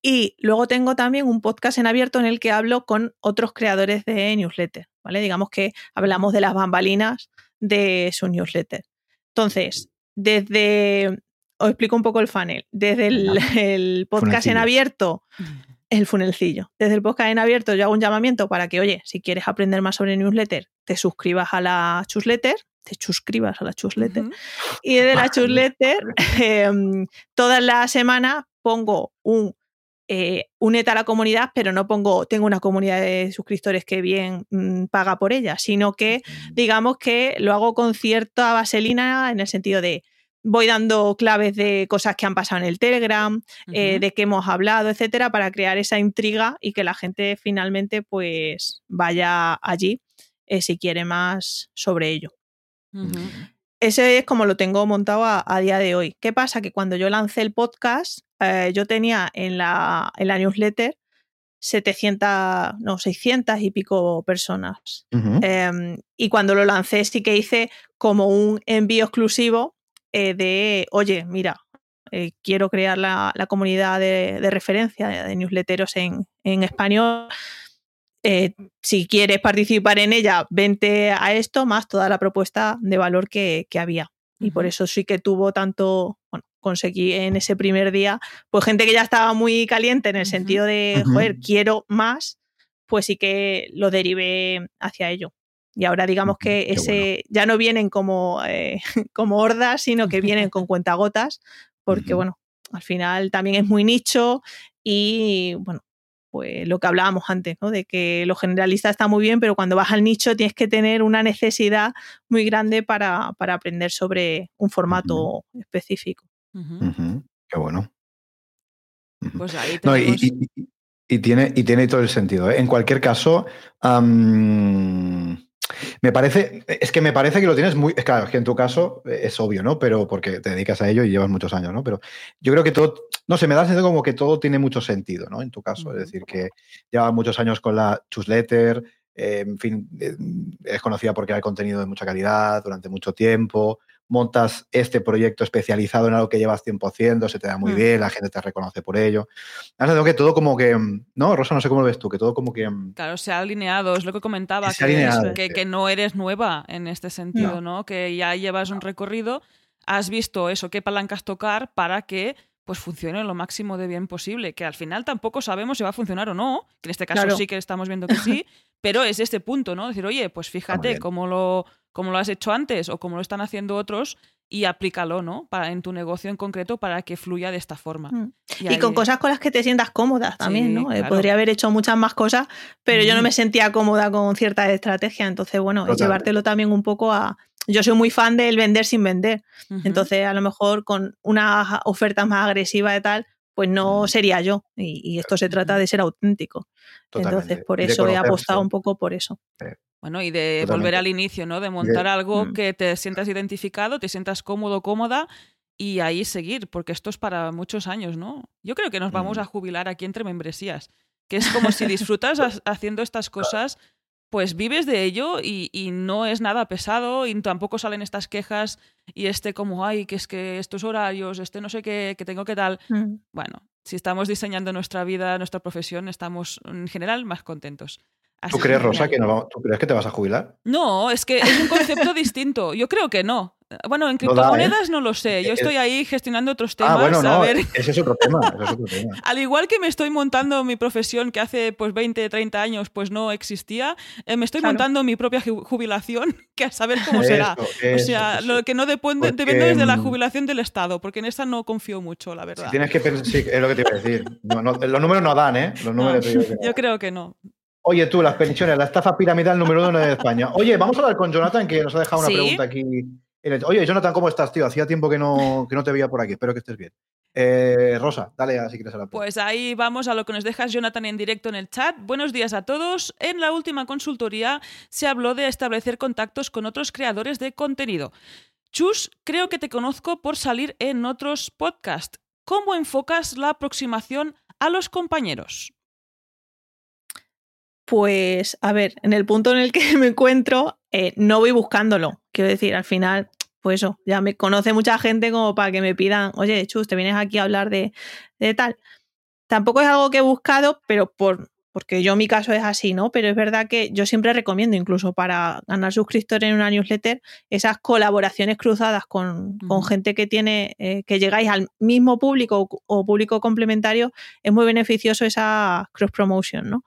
Y luego tengo también un podcast en abierto en el que hablo con otros creadores de newsletter, ¿vale? Digamos que hablamos de las bambalinas de su newsletter. Entonces, desde, os explico un poco el funnel, desde el, el podcast en abierto, el funelcillo, desde el podcast en abierto yo hago un llamamiento para que, oye, si quieres aprender más sobre newsletter, te suscribas a la chusletter, te suscribas a la chusletter. Ujú. Y de la Vale. chusletter, em, todas las semanas pongo un eh, únete a la comunidad, pero no pongo, tengo una comunidad de suscriptores que bien mm, paga por ella, sino que digamos que lo hago con cierta vaselina en el sentido de voy dando claves de cosas que han pasado en el Telegram, eh, de qué hemos hablado, etcétera, para crear esa intriga y que la gente finalmente pues vaya allí eh, si quiere más sobre ello. Ese es como lo tengo montado a, a día de hoy. ¿Qué pasa? Que cuando yo lancé el podcast, eh, yo tenía en la, en la newsletter 700, no, 600 y pico personas. Em, y cuando lo lancé sí que hice como un envío exclusivo eh, de, oye, mira, eh, quiero crear la, la comunidad de, de referencia de, de newsletteros en, en español. Eh, si quieres participar en ella, vente a esto, más toda la propuesta de valor que, que había. Y por eso sí que tuvo tanto, bueno, conseguí en ese primer día, pues gente que ya estaba muy caliente en el sentido de, joder, quiero más, pues sí que lo derivé hacia ello. Y ahora digamos que qué ese ya no vienen como, eh, [laughs] como hordas, sino que vienen con cuentagotas, porque bueno, al final también es muy nicho y bueno, pues lo que hablábamos antes, ¿no? De que lo generalista está muy bien, pero cuando vas al nicho tienes que tener una necesidad muy grande para, para aprender sobre un formato específico. Qué bueno. Pues ahí No, y, y- tiene, y tiene todo el sentido. ¿eh? En cualquier caso, me parece, es que me parece que lo tienes muy, es claro, es que en tu caso eh, es obvio, ¿no? Pero porque te dedicas a ello y llevas muchos años, ¿no? Pero yo creo que todo, no sé, me da sensación como que todo tiene mucho sentido, ¿no? En tu caso, es decir, que llevas muchos años con la chusletter, eh, en fin, eh, eres conocida por crear contenido de mucha calidad durante mucho tiempo, montas este proyecto especializado en algo que llevas tiempo haciendo, se te da muy Mm. bien, la gente te reconoce por ello. Ahora tengo que todo como que, ¿no? Rosa, no sé cómo lo ves tú, que todo como que... mm, Claro, se ha alineado, es lo que comentaba, Que que, es- alineado, que, sí. que no eres nueva en este sentido, ¿no? Que ya llevas un recorrido, has visto eso, qué palancas tocar para que pues funcione lo máximo de bien posible, que al final tampoco sabemos si va a funcionar o no, que en este caso Claro. sí que estamos viendo que sí, [laughs] pero es este punto, ¿no? Decir, oye, pues fíjate cómo lo, cómo lo has hecho antes o cómo lo están haciendo otros y aplícalo, ¿no? Para, en tu negocio en concreto para que fluya de esta forma. Mm. Y, ahí- con cosas con las que te sientas cómoda también, Sí, ¿no? Eh, claro. podría haber hecho muchas más cosas, pero yo no me sentía cómoda con ciertas estrategias. Entonces, bueno, Total. llevártelo también un poco a. Yo soy muy fan del vender sin vender. Entonces, a lo mejor con una oferta más agresiva y tal, pues no Ujú. sería yo. Y, y esto se trata de ser auténtico. Totalmente. Entonces, por eso he apostado un poco por eso. Bueno, y de Totalmente. volver al inicio, ¿no? De montar algo Mm. que te sientas identificado, te sientas cómodo, cómoda y ahí seguir, porque esto es para muchos años, ¿no? Yo creo que nos vamos Mm. a jubilar aquí entre membresías, que es como si disfrutas [laughs] ha- haciendo estas cosas, pues vives de ello y, y no es nada pesado y tampoco salen estas quejas y este como, ay, que es que estos horarios, este no sé qué, que tengo que tal. Mm. Bueno, si estamos diseñando nuestra vida, nuestra profesión, estamos en general más contentos. ¿Tú Así crees, que Rosa, que vamos- ¿tú crees que te vas a jubilar? No, es que es un concepto [laughs] distinto. Yo creo que no. Bueno, en No da, ¿eh? criptomonedas no lo sé. Yo Es- estoy ahí gestionando otros temas. ah, bueno, a no, ver. ese es otro tema, ese es otro tema. [laughs] Al igual que me estoy montando mi profesión que hace pues 20, 30 años pues no existía, eh, me estoy Claro. montando mi propia ju- jubilación, [laughs] que a saber cómo será. Eso, o sea, eso. lo que no depende, Porque, depende desde la mm, jubilación del Estado, porque en esa no confío mucho, la Si verdad. tienes que pensar, sí, es lo que te iba a decir. No, no, los números no dan, ¿eh? Los No, números no. yo creo que no. Oye, tú, las pensiones, la estafa piramidal número uno de España. Oye, vamos a hablar con Jonathan, que nos ha dejado una Sí. pregunta aquí. Oye, Jonathan, ¿cómo estás, tío? Hacía tiempo que no, que no te veía por aquí. Espero que estés bien. Eh, Rosa, dale a- si quieres hablar. Pues ahí vamos a lo que nos dejas Jonathan en directo en el chat. Buenos días a todos. En la última consultoría se habló de establecer contactos con otros creadores de contenido. Chus, creo que te conozco por salir en otros podcasts. ¿Cómo enfocas la aproximación a los compañeros? Pues, a ver, en el punto en el que [laughs] me encuentro, eh, no voy buscándolo. Quiero decir, al final pues eso, ya me conoce mucha gente como para que me pidan, oye, Chus, te vienes aquí a hablar de, de tal. Tampoco es algo que he buscado, pero por, porque yo mi caso es así, ¿no? Pero es verdad que yo siempre recomiendo, incluso para ganar suscriptores en una newsletter, esas colaboraciones cruzadas con, con gente que tiene, eh, que llegáis al mismo público o público complementario, es muy beneficioso esa cross promotion, ¿no?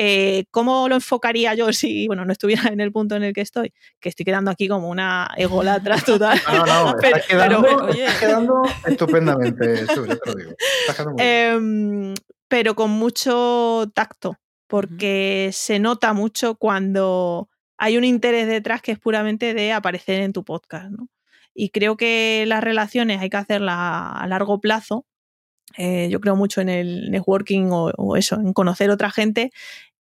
Eh, ¿Cómo lo enfocaría yo si, bueno, no estuviera en el punto en el que estoy? Que estoy quedando aquí como una egolatra [laughs] total. No, no, pero, está quedando, pero, quedando estupendamente, [laughs] yo te lo digo. Está quedando muy eh, pero con mucho tacto, porque se nota mucho cuando hay un interés detrás que es puramente de aparecer en tu podcast. ¿no? Y creo que las relaciones hay que hacerlas a largo plazo. Eh, yo creo mucho en el networking o, o, eso, en conocer otra gente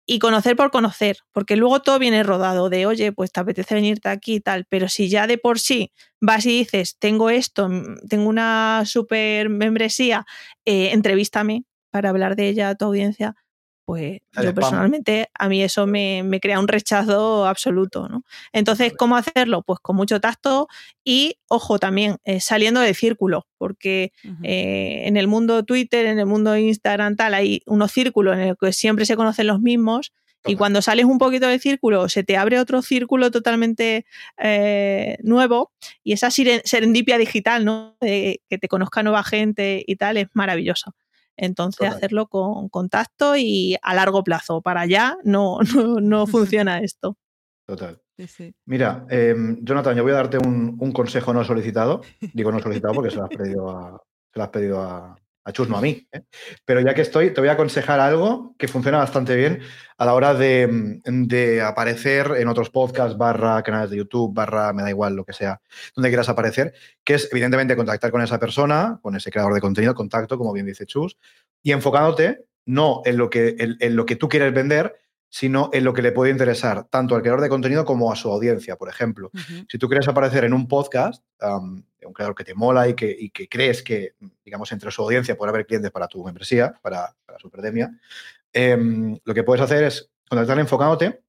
y conocer por conocer, porque luego todo viene rodado de, oye, pues te apetece venirte aquí y tal, pero si ya de por sí vas y dices, tengo esto, tengo una super membresía, eh, entrevístame, para hablar de ella a tu audiencia, pues yo personalmente a mí eso me, me, crea un rechazo absoluto. ¿no? Entonces, ¿cómo hacerlo? Pues con mucho tacto y, ojo, también eh, saliendo del círculo, porque uh -huh. eh, en el mundo Twitter, en el mundo Instagram, tal, hay unos círculos en los que siempre se conocen los mismos. Y cuando sales un poquito del círculo, se te abre otro círculo totalmente eh, nuevo y esa serendipia digital, ¿no? De que te conozca nueva gente y tal, es maravillosa. Entonces, Total. hacerlo con contacto y a largo plazo. Para allá no, [laughs] no, no funciona esto. Total. Sí, sí. Mira, eh, Jonathan, yo voy a darte un, un, consejo no solicitado. Digo no solicitado porque se lo has pedido a, se lo has pedido a, a Chus, no a mí. ¿eh? [laughs] Pero ya que estoy, te voy a aconsejar algo que funciona bastante bien a la hora de, de, aparecer en otros podcasts, barra canales de YouTube, barra, me da igual, lo que sea, donde quieras aparecer, que es evidentemente contactar con esa persona, con ese creador de contenido, contacto, como bien dice Chus, y enfocándote no en lo que, en, en lo que tú quieres vender, sino en lo que le puede interesar tanto al creador de contenido como a su audiencia. Por ejemplo, uh -huh. si tú quieres aparecer en un podcast um, un creador que te mola y que, y que, crees que, digamos, entre su audiencia puede haber clientes para tu membresía, para, para Superdemia, eh, lo que puedes hacer es contactar enfocándote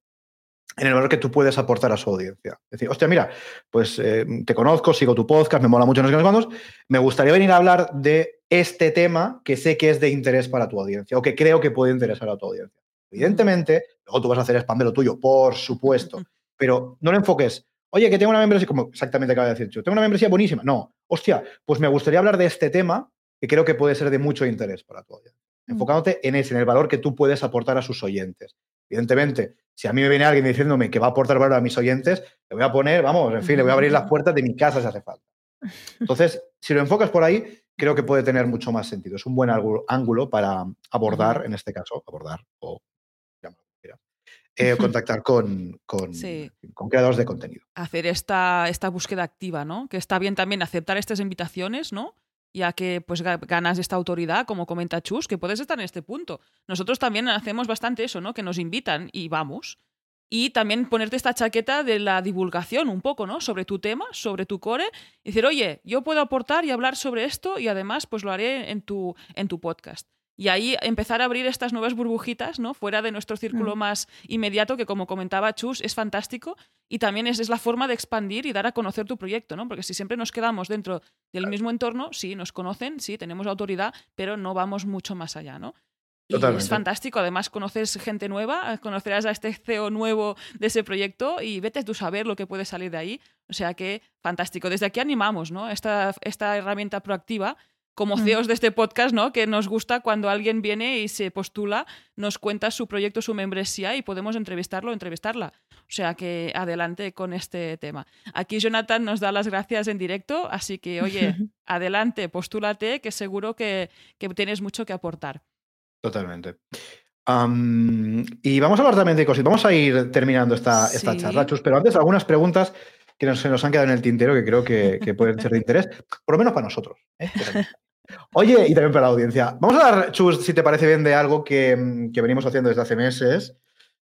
en el valor que tú puedes aportar a su audiencia. Es decir, hostia, mira, pues eh, te conozco, sigo tu podcast, me mola mucho, no sé cuántos, me gustaría venir a hablar de este tema que sé que es de interés para tu audiencia o que creo que puede interesar a tu audiencia. Evidentemente, luego tú vas a hacer spam de lo tuyo, por supuesto, pero no lo enfoques. Oye, que tengo una membresía, como exactamente acaba de decir yo, tengo una membresía buenísima. No, hostia, pues me gustaría hablar de este tema que creo que puede ser de mucho interés para tu audiencia. Enfocándote en ese, en el valor que tú puedes aportar a sus oyentes. Evidentemente, si a mí me viene alguien diciéndome que va a aportar valor a mis oyentes, le voy a poner, vamos, en fin, le voy a abrir las puertas de mi casa si hace falta. Entonces, si lo enfocas por ahí, creo que puede tener mucho más sentido. Es un buen ángulo para abordar, en este caso, abordar o eh, contactar con, con, sí. con, creadores de contenido. Hacer esta, esta búsqueda activa, ¿no? Que está bien también aceptar estas invitaciones, ¿no? ya que pues ganas esta autoridad, como comenta Chus, que puedes estar en este punto. Nosotros también hacemos bastante eso, ¿no? Que nos invitan y vamos. Y también ponerte esta chaqueta de la divulgación un poco, ¿no? Sobre tu tema, sobre tu core, y decir, oye, yo puedo aportar y hablar sobre esto y además pues lo haré en tu, en tu podcast. Y ahí empezar a abrir estas nuevas burbujitas, ¿no? Fuera de nuestro círculo mm. más inmediato, que como comentaba Chus, es fantástico. Y también es, es, la forma de expandir y dar a conocer tu proyecto, ¿no? Porque si siempre nos quedamos dentro del mismo entorno, sí, nos conocen, sí, tenemos autoridad, pero no vamos mucho más allá, ¿no? Y es fantástico. Además, conoces gente nueva, conocerás a este CEO nuevo de ese proyecto y vete tú a saber lo que puede salir de ahí. O sea que, fantástico. Desde aquí animamos, ¿no? Esta, esta herramienta proactiva como CEOs de este podcast, ¿no? Que nos gusta cuando alguien viene y se postula, nos cuenta su proyecto, su membresía y podemos entrevistarlo o entrevistarla. O sea que adelante con este tema. Aquí Jonathan nos da las gracias en directo, así que oye, [laughs] adelante, postúlate, que seguro que, que, tienes mucho que aportar. Totalmente. Um, y vamos a hablar también de cosas. Vamos a ir terminando esta, esta charla, Chus, pero antes algunas preguntas que nos, se nos han quedado en el tintero que creo que, que pueden ser de interés, por lo menos para nosotros. ¿eh? Oye, y también para la audiencia. Vamos a dar, Chus, si te parece bien, de algo que, que, venimos haciendo desde hace meses,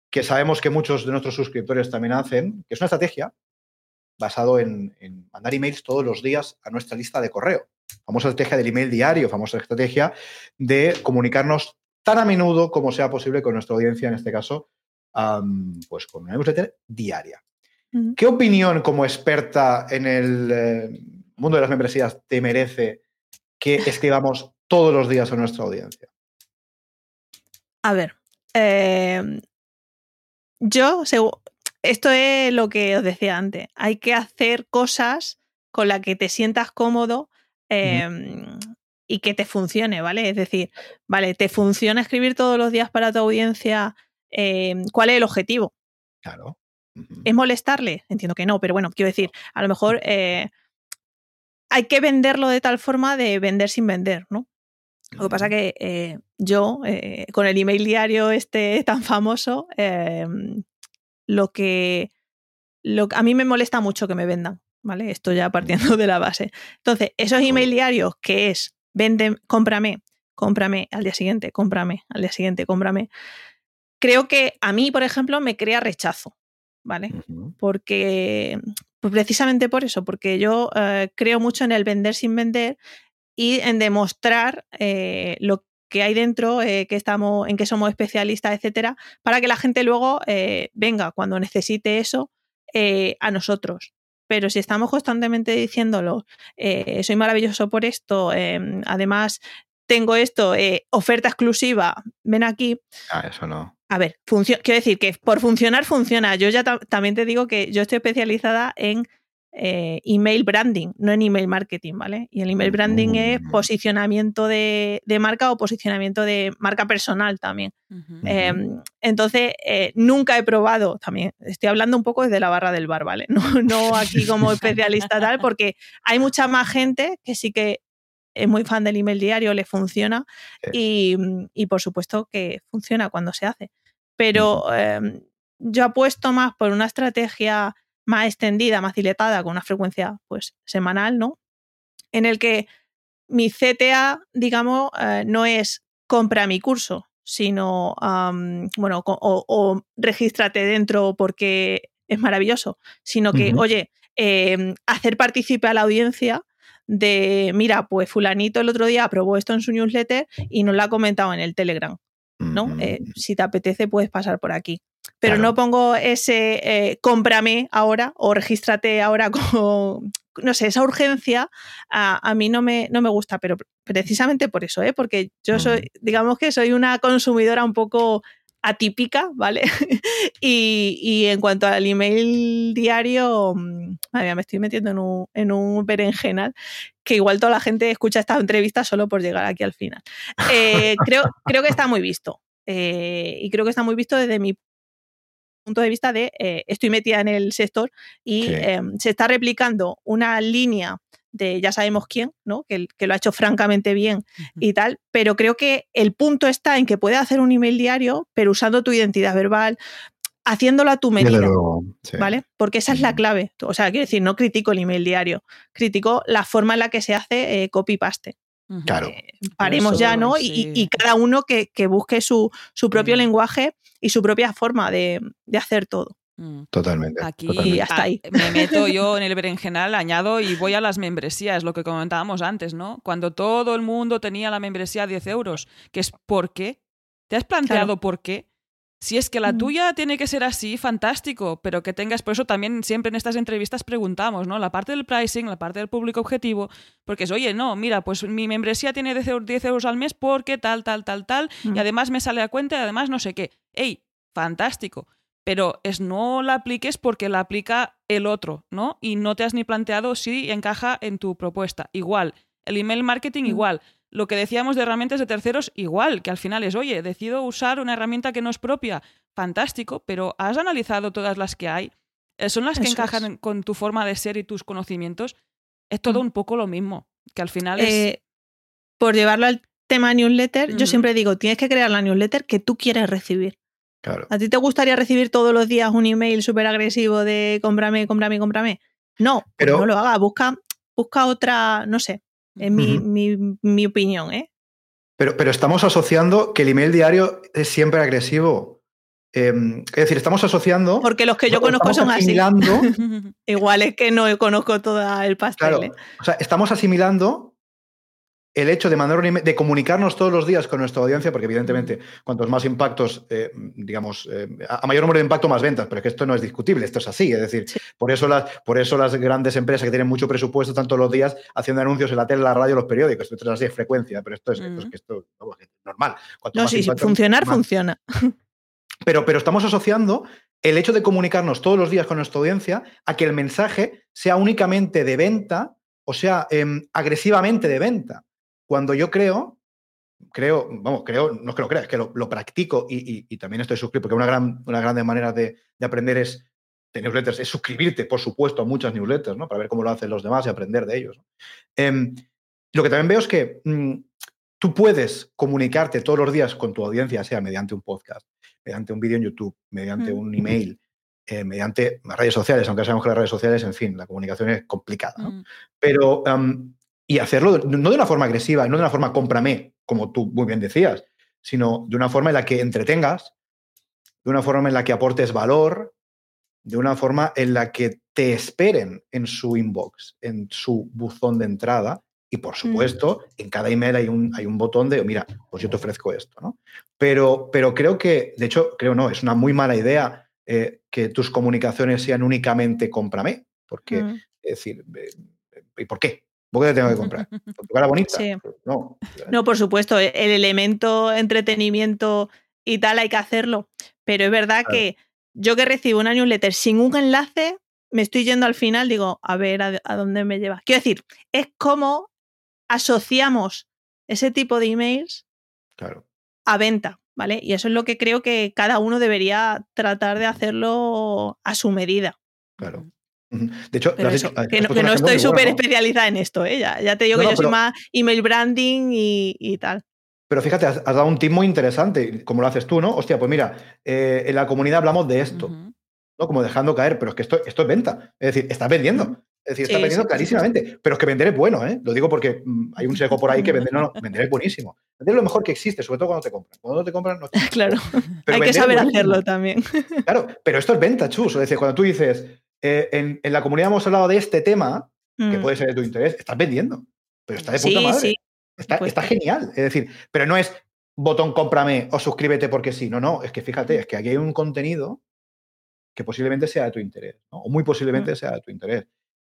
que sabemos que muchos de nuestros suscriptores también hacen, que es una estrategia basado en, en mandar emails todos los días a nuestra lista de correo. Famosa estrategia del email diario, famosa estrategia de comunicarnos tan a menudo como sea posible con nuestra audiencia, en este caso, um, pues con una newsletter diaria. ¿Qué opinión como experta en el eh, mundo de las membresías te merece que escribamos todos los días a nuestra audiencia? A ver, eh, yo, esto es lo que os decía antes, hay que hacer cosas con las que te sientas cómodo eh, y que te funcione, ¿vale? Es decir, vale, ¿te funciona escribir todos los días para tu audiencia? Eh, ¿Cuál es el objetivo? Claro. ¿Es molestarle? Entiendo que no, pero bueno, quiero decir, a lo mejor eh, hay que venderlo de tal forma de vender sin vender, ¿no? Lo que pasa que eh, yo, eh, con el email diario este [laughs] tan famoso, eh, lo que lo, a mí me molesta mucho que me vendan, ¿vale? Esto ya partiendo de la base. Entonces, esos email diarios que es, vende, cómprame, cómprame al día siguiente, cómprame al día siguiente, cómprame, creo que a mí, por ejemplo, me crea rechazo, ¿vale? Porque pues precisamente por eso, porque yo eh, creo mucho en el vender sin vender y en demostrar eh, lo que hay dentro, eh, que estamos, en que somos especialistas, etcétera, para que la gente luego eh, venga cuando necesite eso eh, a nosotros. Pero si estamos constantemente diciéndolo, soy maravilloso por esto, eh, además tengo esto, oferta exclusiva, ven aquí, Ah, eso no. A ver, quiero decir que por funcionar funciona. Yo ya ta- también te digo que yo estoy especializada en eh, email branding, no en email marketing, ¿vale? Y el email branding es Mm. posicionamiento de, de marca o posicionamiento de marca personal también. Eh, entonces, eh, nunca he probado, también estoy hablando un poco desde la barra del bar, ¿vale? [laughs] No, no aquí como especialista tal, porque hay mucha más gente que sí que es muy fan del email diario, le funciona y, y por supuesto que funciona cuando se hace. Pero eh, yo apuesto más por una estrategia más extendida, más diletada, con una frecuencia pues semanal, ¿no? En el que mi CTA, digamos, eh, no es compra mi curso, sino, bueno, o, o regístrate dentro porque es maravilloso, sino que, oye, eh, hacer partícipe a la audiencia de, mira, pues fulanito el otro día aprobó esto en su newsletter y nos lo ha comentado en el Telegram, ¿no? Eh, si te apetece puedes pasar por aquí. Pero Claro. no pongo ese eh, cómprame ahora o regístrate ahora [laughs] con, no sé, esa urgencia a, a mí no me, no me gusta, pero precisamente por eso, ¿eh? porque yo soy, digamos que soy una consumidora un poco atípica, ¿vale? [laughs] y, y en cuanto al email diario, mm, madre mía, me estoy metiendo en un, en un berenjenal que igual toda la gente escucha esta entrevista solo por llegar aquí al final. Eh, [laughs] creo, creo que está muy visto. eh, y creo que está muy visto desde mi punto de vista de eh, estoy metida en el sector y Sí. eh, se está replicando una línea de ya sabemos quién, ¿no? Que, que lo ha hecho francamente bien y tal, pero creo que el punto está en que puedes hacer un email diario, pero usando tu identidad verbal, haciéndolo a tu medida. luego, sí. ¿Vale? Porque esa es la clave. O sea, quiero decir, no critico el email diario, critico la forma en la que se hace eh, copy-paste. Claro. Eh, paremos Eso, ya, ¿no? Y- sí. Y, y cada uno que, que busque su, su propio lenguaje y su propia forma de, de hacer todo. Mm. Totalmente. Aquí totalmente. Y hasta ah, ahí. [laughs] me meto yo en el berenjenal, añado y voy a las membresías, lo que comentábamos antes, ¿no? Cuando todo el mundo tenía la membresía a 10 euros, que es ¿por qué? ¿Te has planteado por qué? Si es que la Mm. tuya tiene que ser así, fantástico, pero que tengas, por eso también siempre en estas entrevistas preguntamos, ¿no? La parte del pricing, la parte del público objetivo, porque es, oye, no, mira, pues mi membresía tiene 10 euros, 10 euros al mes porque tal, tal, tal, tal, Mm. y además me sale a cuenta y además no sé qué. ¡Ey! Fantástico. Pero es no la apliques porque la aplica el otro, ¿no? Y no te has ni planteado si encaja en tu propuesta. Igual. El email marketing, Mm. igual. Lo que decíamos de herramientas de terceros, igual. Que al final es, oye, decido usar una herramienta que no es propia. Fantástico, pero ¿has analizado todas las que hay? Eh, ¿Son las que Eso encajan es. con tu forma de ser y tus conocimientos? Es todo Mm. un poco lo mismo. Que al final es. Eh, por llevarlo al tema newsletter, yo siempre digo, tienes que crear la newsletter que tú quieres recibir. Claro. ¿A ti te gustaría recibir todos los días un email súper agresivo de cómprame, cómprame, cómprame? No, pues Pero- no lo haga. Busca, busca otra, no sé, es mi, mi, mi opinión, ¿eh? Pero, pero estamos asociando que el email diario es siempre agresivo. Eh, es decir, estamos asociando. Porque los que yo conozco son así. [laughs] Igual es que no conozco todo el pastel. Claro, ¿eh? o sea, estamos asimilando el hecho de mandar un de comunicarnos todos los días con nuestra audiencia, porque evidentemente cuantos más impactos, eh, digamos, eh, a mayor número de impacto, más ventas, pero es que esto no es discutible, esto es así. Es decir, por, eso las, por eso las grandes empresas que tienen mucho presupuesto están todos los días haciendo anuncios en la tele, la radio, los periódicos. Esto es así de frecuencia, pero esto es, esto es normal. no, sí, funcionar, funciona. Pero, pero estamos asociando el hecho de comunicarnos todos los días con nuestra audiencia a que el mensaje sea únicamente de venta, o sea, em, agresivamente de venta. Cuando yo creo, creo, vamos, creo, no es que lo crea, es que lo, practico y, también estoy suscrito, porque una, gran, una grande manera de, aprender es de newsletters, es suscribirte, por supuesto, a muchas newsletters, ¿no? Para ver cómo lo hacen los demás y aprender de ellos. Em, lo que también veo es que mm, tú puedes comunicarte todos los días con tu audiencia, sea mediante un podcast, mediante un vídeo en YouTube, mediante un email, eh, mediante redes sociales, aunque sabemos que las redes sociales, en fin, la comunicación es complicada, ¿no? Mm. Pero y hacerlo no de una forma agresiva, no de una forma cómprame, como tú muy bien decías, sino de una forma en la que entretengas, de una forma en la que aportes valor, de una forma en la que te esperen en su inbox, en su buzón de entrada. Y por mm. supuesto, en cada email hay un, hay un botón de, mira, pues yo te ofrezco esto, ¿no? Pero, pero creo que, de hecho, creo no, es una muy mala idea eh, que tus comunicaciones sean únicamente cómprame, porque, mm. es decir, eh, ¿y por qué? ¿Por qué tengo que comprar? ¿Por tu cara bonita? Pues no. No, por supuesto, e-, el elemento entretenimiento y tal hay que hacerlo. Pero es verdad que yo que recibo una newsletter sin un enlace, me estoy yendo al final, digo, a ver a, dónde me lleva. Quiero decir, es como asociamos ese tipo de emails a venta, ¿vale? Y eso es lo que creo que cada uno debería tratar de hacerlo a su medida. Claro. De hecho, que, no, estoy súper especializada en esto, ¿eh? ya, te digo que yo soy más email branding y, tal. Pero fíjate, has, dado un tip muy interesante, como lo haces tú, ¿no? Hostia, pues mira, eh, en la comunidad hablamos de esto, ¿no? Como dejando caer, pero es que esto, esto es venta. Es decir, estás vendiendo. Es decir, estás vendiendo clarísimamente. Pero es que vender es bueno, ¿eh? Lo digo porque mm, hay un sesgo por ahí que vender, no, [laughs] vender es buenísimo. Vender es lo mejor que existe, sobre todo cuando te compran. Cuando no te compran, no te [laughs] Claro. hay que saber hacerlo también. Claro, pero esto es venta, chus. Es decir, cuando tú dices, eh, en, la comunidad hemos hablado de este tema, que mm. puede ser de tu interés, estás vendiendo, pero está de puta madre. Está, genial. Es decir, pero no es botón cómprame o suscríbete porque sí. No, no, es que fíjate, es que aquí hay un contenido que posiblemente sea de tu interés, o muy posiblemente mm. sea de tu interés.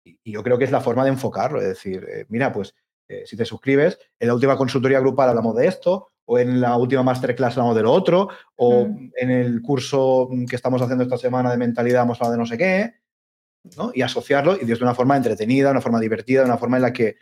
Y, yo creo que es la forma de enfocarlo. Es decir, eh, mira, pues eh, si te suscribes, en la última consultoría grupal hablamos de esto, o en la última masterclass hablamos de lo otro, o mm. en el curso que estamos haciendo esta semana de mentalidad hemos hablado de no sé qué y asociarlo y de una forma entretenida, una forma divertida, una forma en la que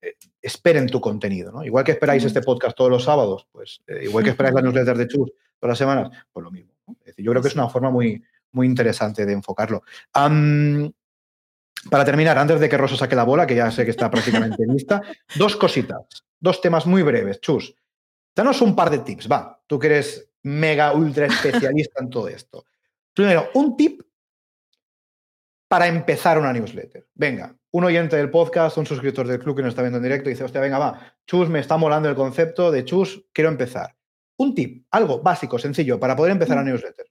eh, esperen tu contenido. ¿no? Igual que esperáis este podcast todos los sábados, pues eh, igual que esperáis la newsletter de Chus todas las semanas, pues lo mismo. yo creo que es una forma muy, muy interesante de enfocarlo. para terminar, antes de que Rosa saque la bola, que ya sé que está prácticamente [laughs] lista, dos cositas, dos temas muy breves. Chus, danos un par de tips, va, tú que eres mega ultra especialista en todo esto. Primero, un tip para empezar una newsletter. Venga, un oyente del podcast, un suscriptor del club que nos está viendo en directo, dice, hostia, venga, va, Chus, me está molando el concepto de Chus, quiero empezar. Un tip, algo básico, sencillo, para poder empezar a newsletter.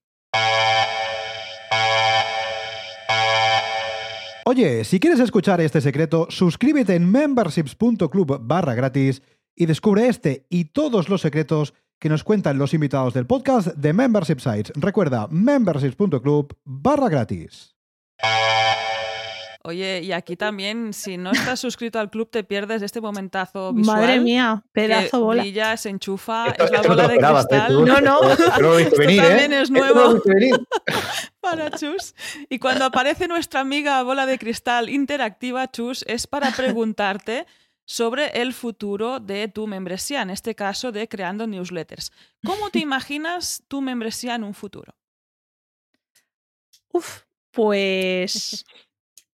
Oye, si quieres escuchar este secreto, suscríbete en memberships.club barra gratis y descubre este y todos los secretos que nos cuentan los invitados del podcast de Membership Sites. Recuerda, memberships.club barra gratis. Oye, y aquí también, si no estás suscrito al club, te pierdes este momentazo visual. Madre mía, pedazo bola. Brilla, se enchufa, es la bola de cristal. no, no. Esto también ¿eh? es nuevo [laughs] para Chus. Y cuando aparece nuestra amiga bola de cristal interactiva, Chus, es para [laughs] preguntarte sobre el futuro de tu membresía, en este caso de creando newsletters. ¿Cómo te [laughs] imaginas tu membresía en un futuro? Uf, pues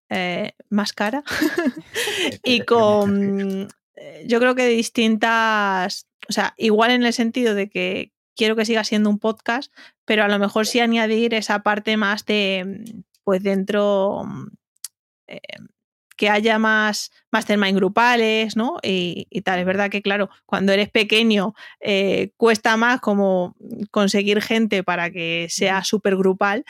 eh, más cara [laughs] y [laughs] con, eh, yo creo que distintas, o sea, igual en el sentido de que quiero que siga siendo un podcast, pero a lo mejor sí añadir esa parte más de, pues dentro, eh, que haya más mastermind grupales, ¿no? Y, tal. Es verdad que, claro, cuando eres pequeño cuesta más como conseguir gente para que sea súper grupal,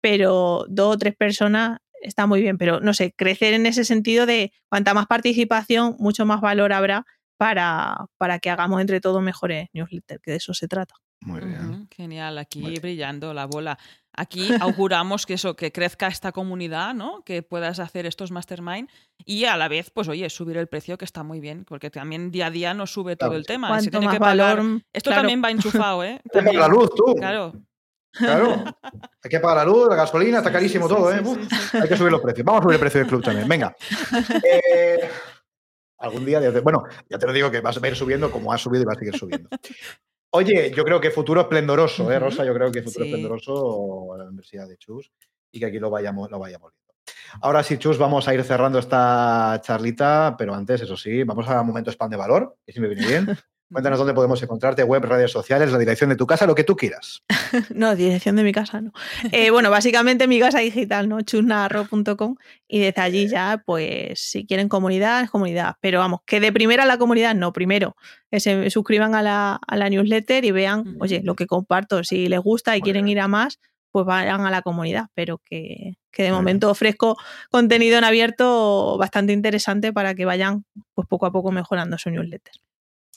pero dos o tres personas está muy bien, pero no sé, crecer en ese sentido de cuanta más participación, mucho más valor habrá para, para que hagamos entre todos mejores newsletters, que de eso se trata. Muy bien. Genial, aquí Muy bien. brillando la bola. Aquí [laughs] auguramos que eso, que crezca esta comunidad, ¿no? Que puedas hacer estos mastermind y a la vez, pues oye, subir el precio que está muy bien, porque también día a día nos sube todo el tema. Se Cuanto tiene más que pagar. valor. Esto claro. también va enchufado, ¿eh? [laughs] También. la luz, tú. Claro. Claro. [laughs] Hay que pagar la luz, la gasolina, está Sí, carísimo sí, todo, ¿eh? sí. Hay que subir los precios. Vamos a subir el precio del club también. Venga. [laughs] Eh, algún día, bueno, ya te lo digo que vas a ir subiendo como has subido y vas a seguir subiendo. Oye, yo creo que futuro esplendoroso, ¿eh. Rosa? Yo creo que futuro esplendoroso la Universidad de Chus y que aquí lo vayamos, lo vayamos viendo. Ahora sí, Chus, vamos a ir cerrando esta charlita, pero antes, eso sí, vamos a un momento spam de valor, que siempre viene bien. Cuéntanos dónde podemos encontrarte, web, redes sociales, la dirección de tu casa, lo que tú quieras. [laughs] No, dirección de mi casa, no. Eh, bueno, básicamente mi casa digital, ¿no? chusnarro.com y desde allí ya, pues, si quieren comunidad, es comunidad. Pero vamos, que de primera la comunidad, no, primero, que se suscriban a la, a la newsletter y vean, Ujú. oye, lo que comparto, si les gusta y Muy quieren bien. ir a más, pues vayan a la comunidad, pero que, que de Muy bien. momento ofrezco contenido en abierto bastante interesante para que vayan, pues, poco a poco mejorando su newsletter.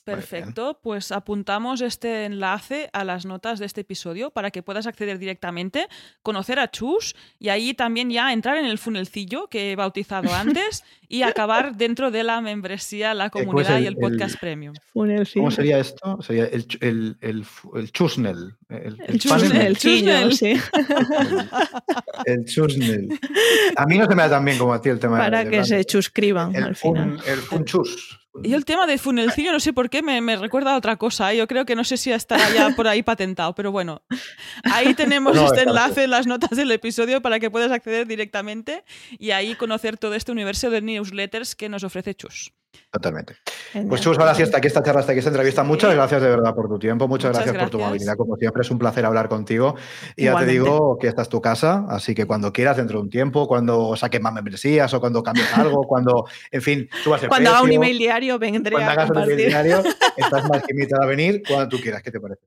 Perfecto, pues apuntamos este enlace a las notas de este episodio para que puedas acceder directamente, conocer a Chus y ahí también ya entrar en el funelcillo que he bautizado [laughs] antes y acabar dentro de la membresía, la ¿cómo es comunidad y el- podcast el- premium. ¿Cómo sería esto? Sería el, el, el, el chusnel. El, El chusnel. sí. [laughs] El chusnel. A mí no se me da tan bien como a ti el tema para de que se el al final. el funchus. Y el tema de funelcillo, no sé por qué, me, me recuerda a otra cosa. Yo creo que no sé si estará ya por ahí patentado, pero bueno. Ahí [laughs] tenemos No, este enlace en las notas del episodio para que puedas acceder directamente y ahí conocer todo este universo de newsletters que nos ofrece Chus. Totalmente. Genial. Pues Chus, sí hasta aquí esta charla, hasta aquí esta entrevista. Sí. Muchas gracias de verdad por tu tiempo, muchas, Muchas gracias, por tu gracias. amabilidad. Como siempre, es un placer hablar contigo. Y ya te digo que esta es tu casa, así que cuando quieras, dentro de un tiempo, cuando saques más membresías o cuando cambies [laughs] algo, cuando, en fin, subas el Cuando haga un precio, email diario, vendré Cuando a hagas un email diario, [laughs] estás más que invitada a venir cuando tú quieras. ¿Qué te parece?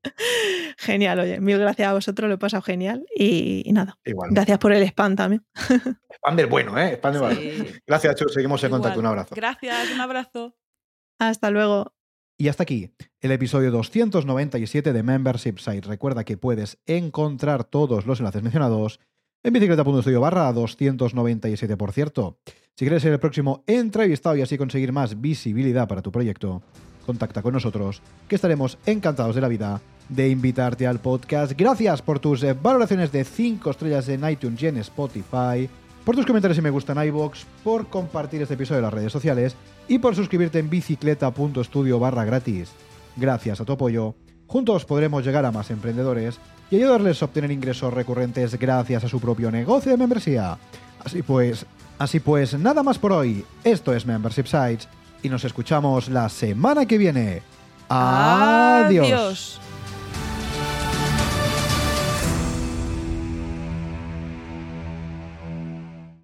Genial, oye, mil gracias a vosotros, lo he pasado genial. Y, y nada, Igual. gracias por el spam también. Spam del bueno, ¿eh? Spam del bueno. Gracias, Chus. Seguimos en igual. contacto. Un abrazo. Gracias, un abrazo. Hasta luego. Y hasta aquí el episodio 297 de Membership Site. Recuerda que puedes encontrar todos los enlaces mencionados en bicicleta.studio barra 297, por cierto. Si quieres ser el próximo entrevistado y así conseguir más visibilidad para tu proyecto, contacta con nosotros, que estaremos encantados de la vida de invitarte al podcast. Gracias por tus valoraciones de 5 estrellas en iTunes y en Spotify, por tus comentarios y me gusta en iVoox, por compartir este episodio en las redes sociales y por suscribirte en bicicleta.studio barra gratis. Gracias a tu apoyo, juntos podremos llegar a más emprendedores y ayudarles a obtener ingresos recurrentes gracias a su propio negocio de membresía. Así pues, así pues, nada más por hoy. Esto es Membership Sites y nos escuchamos la semana que viene. Adiós. Adiós.